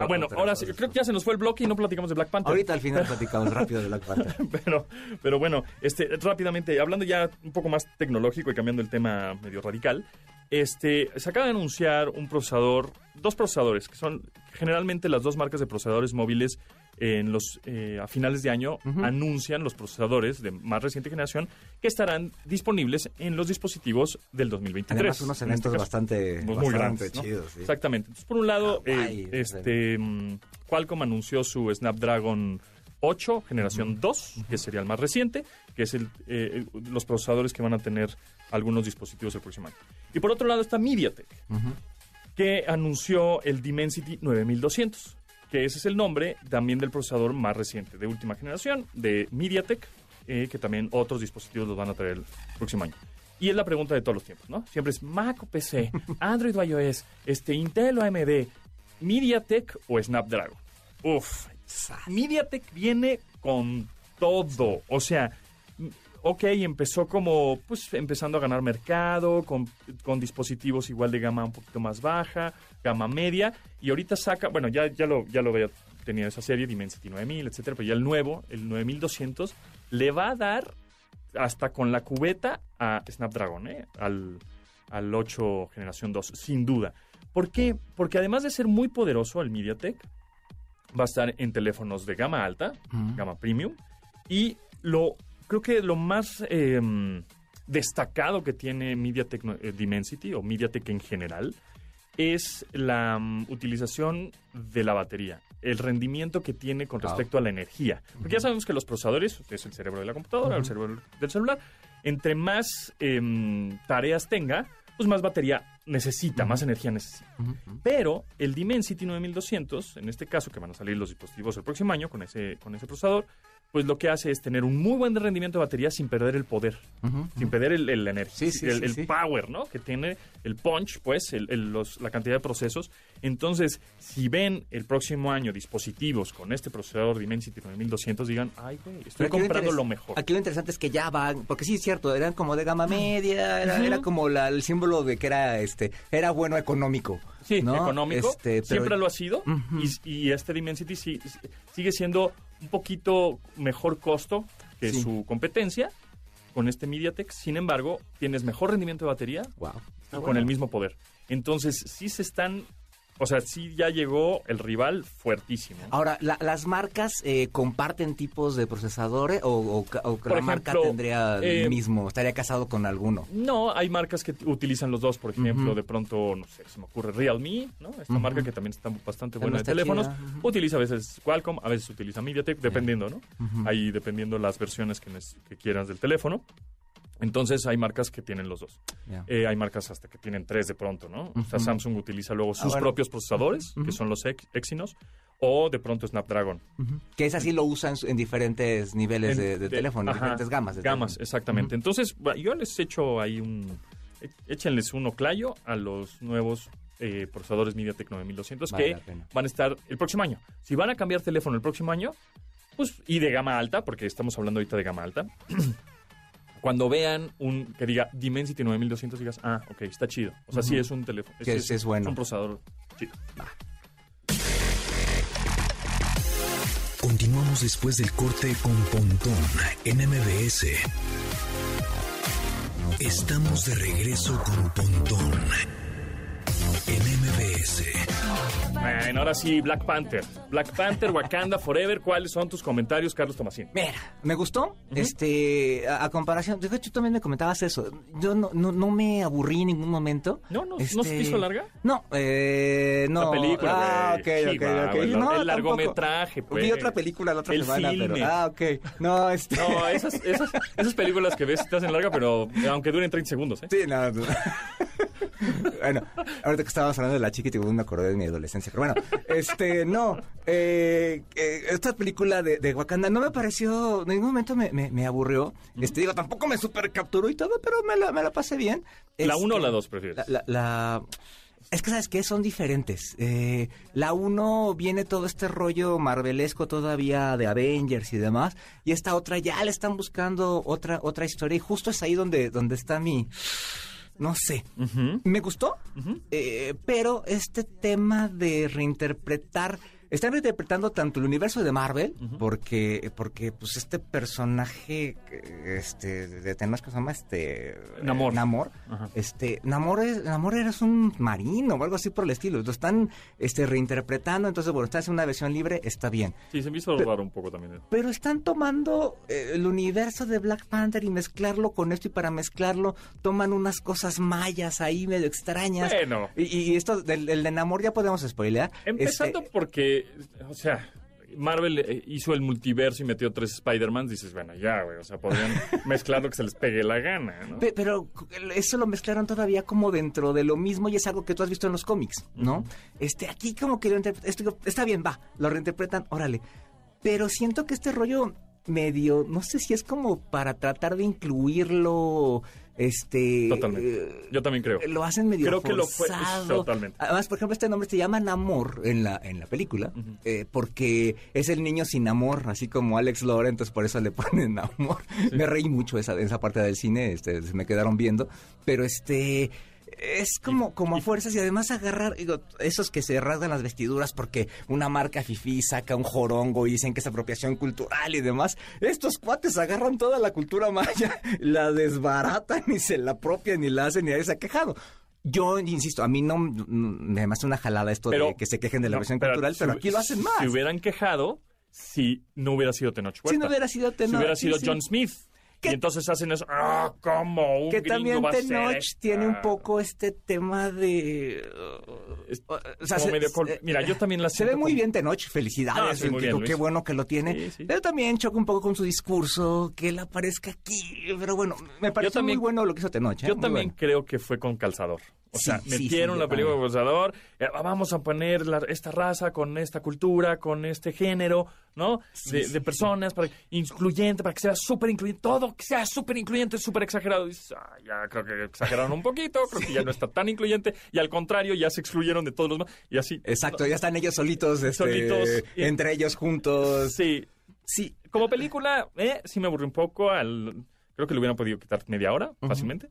Speaker 1: Ah, bueno, <laughs> ahora sí, creo que ya se nos fue el bloque y no platicamos de Black Panther.
Speaker 2: Ahorita al final <laughs> platicamos rápido de Black Panther.
Speaker 1: pero, pero bueno, este, rápidamente, hablando ya un poco más tecnológico y cambiando el tema medio radical, este, se acaba de anunciar un procesador, dos procesadores, que son generalmente las dos marcas de procesadores móviles en los, eh, a finales de año anuncian los procesadores de más reciente generación que estarán disponibles en los dispositivos del 2023.
Speaker 2: Además, unos
Speaker 1: en este
Speaker 2: eventos
Speaker 1: caso.
Speaker 2: bastante,
Speaker 1: Pues muy
Speaker 2: bastante
Speaker 1: grandes, ¿no?
Speaker 2: chidos. sí.
Speaker 1: Exactamente. Entonces, por un lado,
Speaker 2: Hawái,
Speaker 1: eh, este, mm, Qualcomm anunció su Snapdragon 8, generación 2, que sería el más reciente, que es el, eh, los procesadores que van a tener algunos dispositivos el próximo año. Y por otro lado está MediaTek,
Speaker 2: Ujú.
Speaker 1: que anunció el Dimensity 9200, que ese es el nombre también del procesador más reciente, de última generación, de MediaTek, eh, que también otros dispositivos los van a traer el próximo año. Y es la pregunta de todos los tiempos, ¿no? Siempre es Mac o PC, <laughs> Android o iOS, este, Intel o AMD, MediaTek o Snapdragon. Uf, MediaTek viene con todo. O sea, ok, empezó como, pues, empezando a ganar mercado, con, con dispositivos igual de gama un poquito más baja, gama media, y ahorita saca, bueno, ya, ya lo, ya lo había tenido esa serie, Dimensity 9000, etcétera, pero ya el nuevo, el 9200, le va a dar hasta con la cubeta a Snapdragon, ¿eh? al, al 8 generación 2, sin duda. ¿Por qué? Porque además de ser muy poderoso el MediaTek, va a estar en teléfonos de gama alta, gama premium, y lo creo que lo más eh, destacado que tiene MediaTek eh, Dimensity o MediaTek en general es la mm, utilización de la batería, el rendimiento que tiene con
Speaker 2: Wow.
Speaker 1: respecto a la energía. Porque ya sabemos que los procesadores, es el cerebro de la computadora, el cerebro del celular, entre más em, tareas tenga, pues más batería necesita, más energía necesita. Pero el Dimensity 9200, en este caso que van a salir los dispositivos el próximo año con ese, con ese procesador, pues lo que hace es tener un muy buen rendimiento de batería sin perder el poder, sin perder el, el energía,
Speaker 2: Sí, sí,
Speaker 1: el,
Speaker 2: sí,
Speaker 1: el
Speaker 2: sí.
Speaker 1: power, ¿no? Que tiene el punch, pues, el- los- la cantidad de procesos. Entonces, si ven el próximo año dispositivos con este procesador Dimensity 9200, digan, ay, güey, estoy
Speaker 2: Pero
Speaker 1: comprando lo mejor.
Speaker 2: Aquí lo interesante es que ya van, porque sí es cierto, eran como de gama media, era, era como la- el símbolo de que era este era bueno económico.
Speaker 1: Sí,
Speaker 2: ¿no?
Speaker 1: económico.
Speaker 2: Este, pero-
Speaker 1: Siempre lo ha sido. Y, y este Dimensity sí- sigue siendo un poquito mejor costo que
Speaker 2: Sí.
Speaker 1: su competencia con este MediaTek. Sin embargo, tienes mejor rendimiento de batería
Speaker 2: Wow.
Speaker 1: con el mismo poder. Entonces, sí se están... O sea, sí ya llegó el rival fuertísimo.
Speaker 2: Ahora, la- ¿las marcas eh, comparten tipos de procesadores o, o la marca tendría el
Speaker 1: eh,
Speaker 2: mismo, estaría casado con alguno?
Speaker 1: No, hay marcas que utilizan los dos, por ejemplo, de pronto, no sé, se me ocurre Realme, ¿no? Esta marca que también está bastante buena de teléfonos. Utiliza a veces Qualcomm, a veces utiliza MediaTek, dependiendo, ¿no? Ahí dependiendo las versiones que, que quieras del teléfono. Entonces hay marcas que tienen los dos. Eh, hay marcas hasta que tienen tres de pronto, ¿no? O sea. Samsung utiliza luego sus
Speaker 2: Ah, bueno.
Speaker 1: propios procesadores, que son los Ex- Exynos, o de pronto Snapdragon.
Speaker 2: Que es así lo usan en diferentes niveles
Speaker 1: En-
Speaker 2: de, de teléfono,
Speaker 1: ajá,
Speaker 2: diferentes gamas. de
Speaker 1: Gamas,
Speaker 2: teléfono.
Speaker 1: exactamente. Entonces, yo les echo ahí un... e- Échenles un oclayo a los nuevos eh, procesadores MediaTek 9200
Speaker 2: Vale
Speaker 1: que van a estar el próximo año. Si van a cambiar teléfono el próximo año, pues, y de gama alta, porque estamos hablando ahorita de gama alta, cuando vean un que diga Dimensity 9200, digas, ah, ok, está chido. O sea, sí es un teléfono.
Speaker 2: Que es- es bueno.
Speaker 1: un procesador chido.
Speaker 4: Continuamos después del corte con Pontón en MBS. Estamos de regreso con Pontón MBS.
Speaker 1: Bueno, ahora sí, Black Panther. Black Panther, Wakanda Forever. ¿Cuáles son tus comentarios, Carlos Tomasín?
Speaker 2: Mira, me gustó. Este, a, a comparación, de hecho, tú también me comentabas eso. Yo no, no, no me aburrí en ningún momento.
Speaker 1: No, no, ¿no
Speaker 2: Este,
Speaker 1: se hizo larga?
Speaker 2: No, eh, no.
Speaker 1: La película,
Speaker 2: Ah,
Speaker 1: güey.
Speaker 2: ok,
Speaker 1: Sí,
Speaker 2: ok,
Speaker 1: va,
Speaker 2: ok.
Speaker 1: güey,
Speaker 2: No,
Speaker 1: el largometraje, pues.
Speaker 2: Vi otra película la otra
Speaker 1: El
Speaker 2: semana, pero. Ah, ok. No, este.
Speaker 1: No, esas, esas, esas películas que ves te hacen larga, pero aunque duren 30 segundos, ¿eh?
Speaker 2: Sí, no, no. <laughs> bueno, ahorita que estábamos hablando de la chica, y me acordé de mi adolescencia. Pero bueno, este, no. eh, eh, esta película de, de Wakanda no me pareció, en ningún momento me, me, me aburrió. Este, digo, tampoco me super capturó y todo, pero me la, me la pasé bien.
Speaker 1: ¿La
Speaker 2: Este,
Speaker 1: 1 o la 2 prefieres?
Speaker 2: La, la- la- Es que, ¿sabes qué? Son diferentes. Eh, la 1 viene todo este rollo marvelesco todavía de Avengers y demás. Y esta otra ya le están buscando otra, otra historia. Y justo es ahí donde, donde está mi... No sé. Me gustó, eh, pero este tema de reinterpretar... Están reinterpretando tanto el universo de Marvel, porque, porque pues este personaje, eh, este, de temas que se llama este
Speaker 1: Namor.
Speaker 2: eh, Namor,
Speaker 1: Ajá.
Speaker 2: este, Namor es, Namor eres un marino o algo así por el estilo. Lo están este, reinterpretando, entonces bueno, está haciendo una versión libre, está bien.
Speaker 1: Sí, se me hizo raro un poco también.
Speaker 2: Pero están tomando eh, el universo de Black Panther y mezclarlo con esto y para mezclarlo toman unas cosas mayas ahí medio extrañas.
Speaker 1: Bueno.
Speaker 2: Y, y esto del, del de Namor ya podemos spoilear.
Speaker 1: Empezando
Speaker 2: Este,
Speaker 1: porque, o sea, Marvel eh, hizo el multiverso y metió tres Spider-Man, dices, bueno, ya, güey, o sea, podrían <laughs> mezclar lo que se les pegue la gana, ¿no?
Speaker 2: Pe- Pero eso lo mezclaron todavía como dentro de lo mismo y es algo que tú has visto en los cómics, ¿no? Este, aquí como que lo esto- está bien, va, lo reinterpretan, órale. Pero siento que este rollo medio, no sé si es como para tratar de incluirlo, este...
Speaker 1: Totalmente.
Speaker 2: eh,
Speaker 1: Yo también creo.
Speaker 2: Lo hacen medio
Speaker 1: Creo que lo
Speaker 2: forzado.
Speaker 1: totalmente.
Speaker 2: Además, por ejemplo, este nombre se llama Namor en la, en la película, eh, porque es el niño sin amor, así como Alex Lora, entonces por eso le <laughs> ponen amor. Me reí mucho esa, esa parte del cine, este, se me quedaron viendo, pero este... Es como, como a fuerzas y además agarrar, digo, esos que se rasgan las vestiduras porque una marca fifí saca un jorongo y dicen que es apropiación cultural y demás. Estos cuates agarran toda la cultura maya, <laughs> la desbaratan y se la apropian y la hacen y ahí se ha quejado. Yo insisto, a mí no me hace una jalada esto de que se quejen de la
Speaker 1: no,
Speaker 2: versión cultural,
Speaker 1: si
Speaker 2: pero aquí lo hacen más.
Speaker 1: Si hubieran quejado, si no hubiera sido Tenoch
Speaker 2: Si
Speaker 1: Huerta.
Speaker 2: no hubiera sido
Speaker 1: Si
Speaker 2: Tenoch,
Speaker 1: hubiera
Speaker 2: sí,
Speaker 1: sido
Speaker 2: sí.
Speaker 1: John Smith. <laughs> Y entonces hacen eso, ah, ¿cómo? Un
Speaker 2: que también Tenoch tiene un poco este tema de...
Speaker 1: Es
Speaker 2: o sea, se-
Speaker 1: medio
Speaker 2: se-
Speaker 1: Mira, yo también la
Speaker 2: Se ve muy
Speaker 1: como-
Speaker 2: bien Tenoch, felicidades,
Speaker 1: Ah, sí, muy bien,
Speaker 2: digo, qué bueno que lo tiene,
Speaker 1: Sí, sí.
Speaker 2: pero también choca un poco con su discurso, que él aparezca aquí, pero bueno, me parece
Speaker 1: también-
Speaker 2: muy bueno lo que hizo Tenoch. ¿eh?
Speaker 1: Yo
Speaker 2: Muy
Speaker 1: también
Speaker 2: bueno.
Speaker 1: creo que fue con calzador. O
Speaker 2: Sí,
Speaker 1: sea,
Speaker 2: sí,
Speaker 1: metieron la película
Speaker 2: también.
Speaker 1: calzador. eh, vamos a poner la- esta raza con esta cultura, con este género, ¿no? De, de personas, para, incluyente, para que sea súper incluyente. Todo que sea súper incluyente, súper exagerado. Y dices, "Ah, ya creo que exageraron un poquito, creo que ya no está tan incluyente. Y al contrario, ya se excluyeron de todos los demás. Y así.
Speaker 2: Exacto, ya están ellos solitos, este,
Speaker 1: Solitos, y-
Speaker 2: entre ellos juntos.
Speaker 1: Sí,
Speaker 2: Sí,
Speaker 1: como película, eh, sí me aburrí un poco. Al, creo que le hubieran podido quitar media hora fácilmente.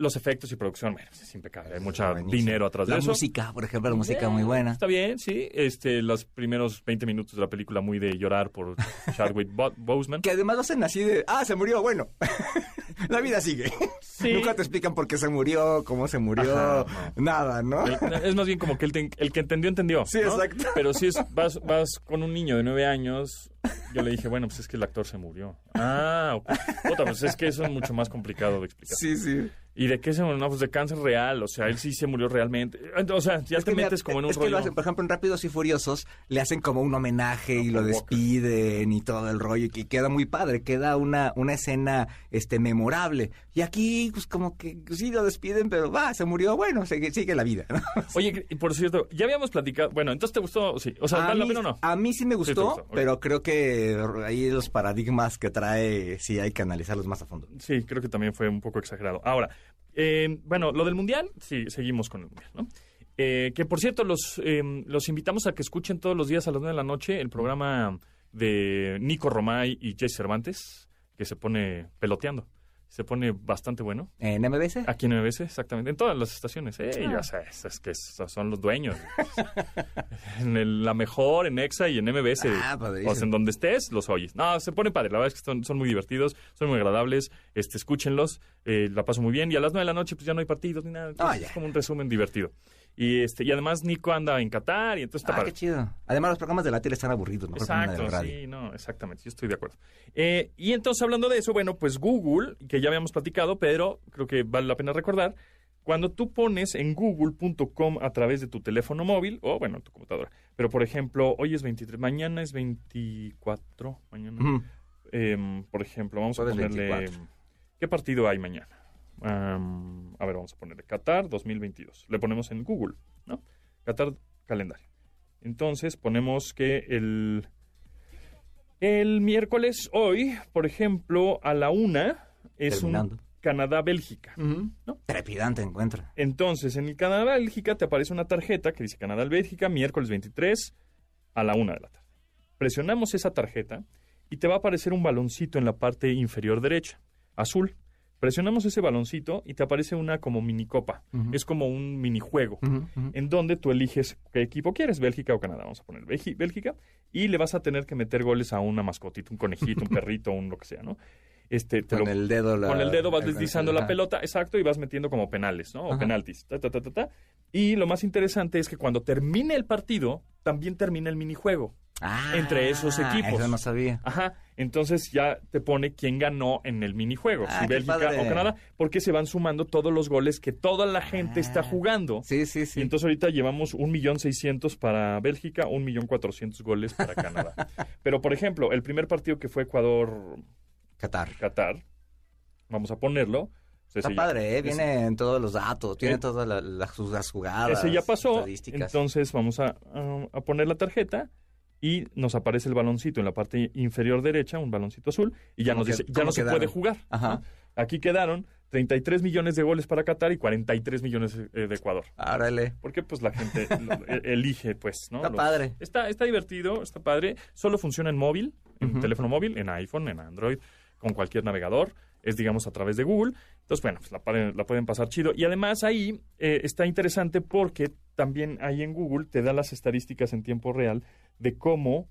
Speaker 1: Los efectos y producción, bueno, es impecable. Hay mucho dinero atrás
Speaker 2: la
Speaker 1: de eso.
Speaker 2: música, por ejemplo, la música muy buena.
Speaker 1: Está bien, sí. Este, los primeros 20 minutos de la película muy de llorar por <laughs> Chadwick Bo- Boseman.
Speaker 2: Que además lo hacen así de, ah, se murió, bueno, <laughs> la vida sigue.
Speaker 1: Sí.
Speaker 2: Nunca te explican por qué se murió, cómo se murió,
Speaker 1: Ajá,
Speaker 2: nada, ¿no?
Speaker 1: El- es más bien como que el, te- el que entendió, entendió.
Speaker 2: Sí,
Speaker 1: ¿no?
Speaker 2: exacto.
Speaker 1: Pero si es, <laughs> vas, vas con un niño de nueve años, yo le dije, bueno, pues es que el actor se murió. Ah, ok. Puta, pues es que eso es mucho más complicado de explicar.
Speaker 2: Sí, sí.
Speaker 1: ¿Y de qué se murió? No, pues de cáncer real. O sea, él sí se murió realmente. O sea, ya
Speaker 2: Es
Speaker 1: te
Speaker 2: mira,
Speaker 1: metes como en un
Speaker 2: es que lo
Speaker 1: rollo.
Speaker 2: hacen, por ejemplo, en Rápidos y Furiosos le hacen como un homenaje y lo
Speaker 1: Walker.
Speaker 2: despiden y todo el rollo y que queda muy padre, queda una, una escena este memorable. Y aquí pues como que sí lo despiden, pero va, se murió, bueno, sigue, sigue la vida. ¿no? <laughs>
Speaker 1: Oye, y por cierto, ya habíamos platicado. Bueno, entonces te gustó, sí. O sea,
Speaker 2: a,
Speaker 1: ¿vale la
Speaker 2: mí,
Speaker 1: pena o no?
Speaker 2: a mí sí me gustó, pero creo que ahí los paradigmas que trae sí hay que analizarlos más a fondo.
Speaker 1: Sí, creo que también fue un poco exagerado. Ahora, eh, bueno, lo del Mundial, sí, seguimos con el Mundial, ¿no? Eh, que por cierto, los, eh, los invitamos a que escuchen todos los días a las 9 de la noche el programa de Nico Romay y Jesse Cervantes, que se pone peloteando. Se pone bastante bueno.
Speaker 2: ¿En MBS?
Speaker 1: Aquí en MBS, exactamente. En todas las estaciones. Eh,
Speaker 2: Ah.
Speaker 1: ya sabes, es que son los dueños. <laughs> en el- la mejor, en EXA y en MBS.
Speaker 2: Ah,
Speaker 1: o sea, en donde estés, los oyes. No, se pone padre. La verdad es que son, son muy divertidos, son muy agradables. Este, escúchenlos, eh, la paso muy bien. Y a las nueve de la noche, pues ya no hay partidos ni nada. Entonces,
Speaker 2: Ah,
Speaker 1: es como un resumen divertido. Y, este, y además Nico anda en Qatar y entonces está
Speaker 2: Ah, qué chido. Además los programas de la tele están aburridos, mejor de
Speaker 1: Exacto,
Speaker 2: radio.
Speaker 1: sí, no, exactamente, yo estoy de acuerdo. Eh, y entonces hablando de eso, bueno, pues Google, que ya habíamos platicado, pero creo que vale la pena recordar, cuando tú pones en google.com a través de tu teléfono móvil, o bueno, tu computadora, pero por ejemplo, hoy es 23, mañana es 24, mañana, em, por ejemplo, vamos a ponerle,
Speaker 2: 24.
Speaker 1: ¿qué partido hay mañana? A ver, vamos a ponerle Qatar 2022, le ponemos en Google, ¿no? Qatar calendario. Entonces ponemos que el, el miércoles hoy, por ejemplo, a la una, es
Speaker 2: Terminando.
Speaker 1: un Canadá-Bélgica.
Speaker 2: Trepidante encuentro.
Speaker 1: Entonces, en el Canadá-Bélgica te aparece una tarjeta que dice Canadá-Bélgica, miércoles 23 a la una de la tarde. Presionamos esa tarjeta y te va a aparecer un baloncito en la parte inferior derecha, azul. Presionamos ese baloncito y te aparece una como minicopa.
Speaker 2: Ujú.
Speaker 1: Es como un minijuego
Speaker 2: ujú.
Speaker 1: en donde tú eliges qué equipo quieres, Bélgica o Canadá. Vamos a poner Bélgi- Bélgica y le vas a tener que meter goles a una mascotita, un conejito, un <laughs> perrito, un lo que sea, ¿no? Este, te
Speaker 2: Con
Speaker 1: lo-
Speaker 2: el dedo la-
Speaker 1: con el dedo vas deslizando la pelota, exacto, y vas metiendo como penales, ¿no? O
Speaker 2: Ajá.
Speaker 1: penaltis. Ta, ta, ta, ta, ta. Y lo más interesante es que cuando termine el partido, también termina el minijuego.
Speaker 2: Ah,
Speaker 1: entre esos equipos.
Speaker 2: Eso no sabía.
Speaker 1: Ajá, entonces ya te pone quién ganó en el minijuego,
Speaker 2: Ah,
Speaker 1: si Bélgica
Speaker 2: padre.
Speaker 1: o Canadá, porque se van sumando todos los goles que toda la gente está
Speaker 2: Ah,
Speaker 1: jugando.
Speaker 2: Sí, sí, sí.
Speaker 1: Y entonces ahorita llevamos un millón seiscientos para Bélgica, un millón cuatrocientos goles para Canadá. <laughs> Pero, por ejemplo, el primer partido que fue Ecuador-Qatar,
Speaker 2: Qatar.
Speaker 1: vamos a ponerlo.
Speaker 2: Está
Speaker 1: Ese ya-
Speaker 2: padre, ¿eh?
Speaker 1: ese-
Speaker 2: Viene en todos los datos, tiene
Speaker 1: Eh,
Speaker 2: todas la- las, las jugadas.
Speaker 1: Ese ya pasó, entonces vamos a, a- a poner la tarjeta y nos aparece el baloncito en la parte inferior derecha, un baloncito azul, y ya
Speaker 2: ¿Cómo
Speaker 1: nos
Speaker 2: que-
Speaker 1: dice, ya no se puede jugar.
Speaker 2: Ajá.
Speaker 1: Aquí quedaron 33 millones de goles para Qatar y 43 millones eh, de Ecuador.
Speaker 2: Árale.
Speaker 1: Porque pues la gente lo- <laughs> e- elige, pues, ¿no?
Speaker 2: Está
Speaker 1: Los-
Speaker 2: padre.
Speaker 1: Está, está divertido, está padre. Solo funciona en móvil, en teléfono móvil, en iPhone, en Android, con cualquier navegador. Es, digamos, a través de Google. Entonces, bueno, pues la, pueden- la pueden pasar chido. Y además ahí eh, está interesante porque también ahí en Google te da las estadísticas en tiempo real de cómo,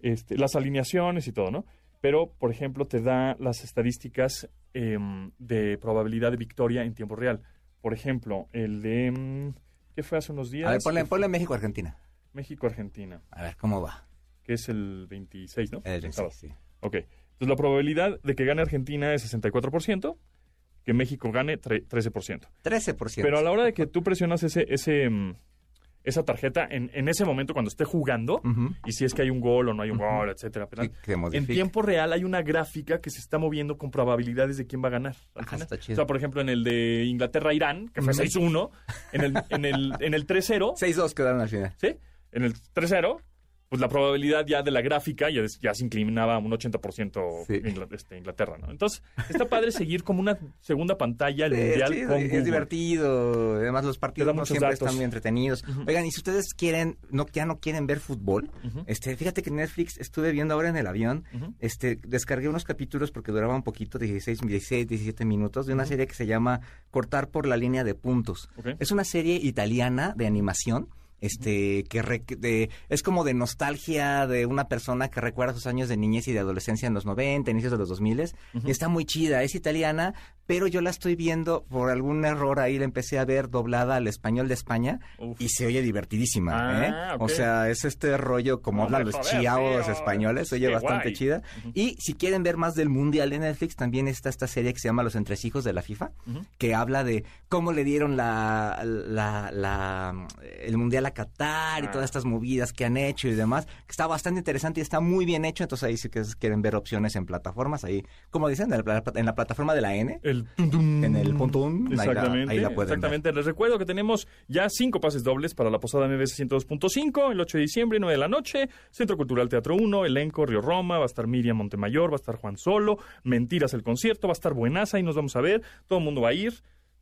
Speaker 1: este, las alineaciones y todo, ¿no? Pero, por ejemplo, te da las estadísticas em, de probabilidad de victoria en tiempo real. Por ejemplo, el de... em, ¿Qué fue hace unos días?
Speaker 2: A ver, ponle, ponle México-Argentina.
Speaker 1: México-Argentina,
Speaker 2: A ver, ¿cómo va?
Speaker 1: que es el 26, ¿no?
Speaker 2: El- sí,
Speaker 1: Sábado.
Speaker 2: sí.
Speaker 1: Ok. Entonces la probabilidad de que gane Argentina es 64%, que México gane tre- 13%.
Speaker 2: 13%.
Speaker 1: Pero a la hora de que tú presionas ese, ese, mm, esa tarjeta en, en ese momento cuando esté jugando, y si es que hay un gol o no hay un gol, etcétera, en tiempo real hay una gráfica que se está moviendo con probabilidades de quién va a ganar. al
Speaker 2: Ah, está chido.
Speaker 1: O sea, por ejemplo, en el de Inglaterra-Irán, que fue 6-1, en el, en el, en el 3-0,
Speaker 2: 6-2 <laughs> quedaron al final.
Speaker 1: ¿sí? En el 3-0, pues la probabilidad ya de la gráfica ya, ya se inclinaba un 80%
Speaker 2: Sí.
Speaker 1: Este, Inglaterra, ¿no? Entonces, está padre seguir como una segunda pantalla el
Speaker 2: Sí,
Speaker 1: mundial
Speaker 2: es chido,
Speaker 1: con
Speaker 2: es
Speaker 1: Google.
Speaker 2: divertido. Además, los partidos no siempre
Speaker 1: datos.
Speaker 2: están muy entretenidos. Oigan, y si ustedes quieren, no, ya no quieren ver fútbol, este, fíjate que Netflix estuve viendo ahora en el avión, este, descargué unos capítulos porque duraba un poquito, 16, 16, 17 minutos, de una serie que se llama Cortar por la línea de puntos. Es una serie italiana de animación. Este, que re- de, es como de nostalgia de una persona que recuerda sus años de niñez y de adolescencia en los 90, inicios de los 2000.
Speaker 1: Ujú.
Speaker 2: Y está muy chida, es italiana, pero yo la estoy viendo por algún error ahí, la empecé a ver doblada al español de España
Speaker 1: Uf.
Speaker 2: y se oye divertidísima.
Speaker 1: Ah,
Speaker 2: ¿eh?
Speaker 1: ok.
Speaker 2: O sea, es este rollo como hablan
Speaker 1: de
Speaker 2: los chiavos
Speaker 1: tío.
Speaker 2: españoles, se oye
Speaker 1: Qué
Speaker 2: bastante
Speaker 1: guay.
Speaker 2: chida. Y si quieren ver más del mundial en Netflix, también está esta serie que se llama Los Entresijos de la FIFA, que habla de cómo le dieron la, la, la- el mundial a Qatar y
Speaker 1: Ah.
Speaker 2: todas estas movidas que han hecho y demás. que Está bastante interesante y está muy bien hecho. Entonces ahí sí que quieren ver opciones en plataformas, ahí, como dicen, en la, en la plataforma de la N.
Speaker 1: El
Speaker 2: En el pontón, ahí la-
Speaker 1: Exactamente,
Speaker 2: ahí la
Speaker 1: exactamente. Les recuerdo que tenemos ya cinco pases dobles para la posada MBS 102.5 el 8 de diciembre, 9 de la noche. Centro Cultural Teatro 1, elenco Río Roma, va a estar Miriam Montemayor, va a estar Juan Solo, Mentiras el concierto, va a estar Buenaza y nos vamos a ver. Todo el mundo va a ir.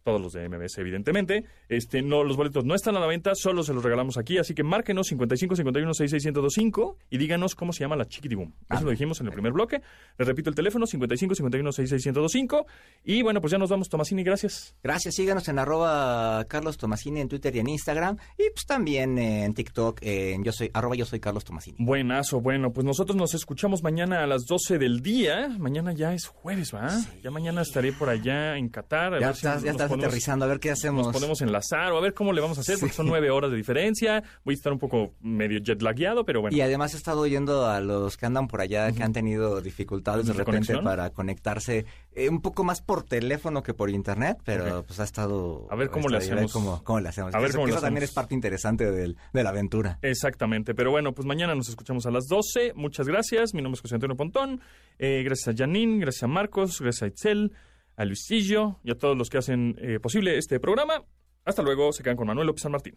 Speaker 1: Todos los de MBS, evidentemente. Este, no, los boletos no están a la venta, solo se los regalamos aquí. Así que márquenos 55 51 66 1025 y díganos cómo se llama la Chiquitibum. Eso lo dijimos en el primer bloque. Les repito el teléfono 55 51 66 1025 Y bueno, pues ya nos vamos, Tomasini, gracias.
Speaker 2: Gracias, síganos en arroba Carlos Tomasini en Twitter y en Instagram. Y pues también en TikTok, en yo soy, arroba yo soy Carlos Tomasini.
Speaker 1: Buenazo, bueno, pues nosotros nos escuchamos mañana a las 12 del día. Mañana ya es jueves, ¿va? Ya mañana estaré por allá en Qatar. a
Speaker 2: Ya
Speaker 1: ver
Speaker 2: estás, ya estás
Speaker 1: podemos-
Speaker 2: aterrizando, a ver qué hacemos.
Speaker 1: Nos podemos enlazar o a ver cómo le vamos a hacer, porque son nueve horas de diferencia. Voy a estar un poco medio jet lagueado, pero bueno.
Speaker 2: Y además he estado oyendo a los que andan por allá que han tenido dificultades de
Speaker 1: ¿De
Speaker 2: repente
Speaker 1: conexión?
Speaker 2: para conectarse eh, un poco más por teléfono que por internet, pero pues ha estado...
Speaker 1: A ver cómo le hacemos.
Speaker 2: ¿Cómo, cómo le hacemos?
Speaker 1: A ver
Speaker 2: Eso-
Speaker 1: cómo le
Speaker 2: eso también
Speaker 1: hacemos.
Speaker 2: es parte interesante del- de la aventura.
Speaker 1: Exactamente, pero bueno, pues mañana nos escuchamos a las 12. Muchas gracias. Mi nombre es José Antonio Pontón. Eh, gracias a Janine, gracias a Marcos, gracias a Itzel, a Luisillo y a todos los que hacen eh, posible este programa. Hasta luego, se quedan con Manuel López San Martín.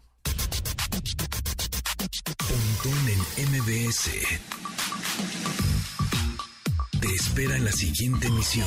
Speaker 4: En MBS. Te espera la siguiente emisión.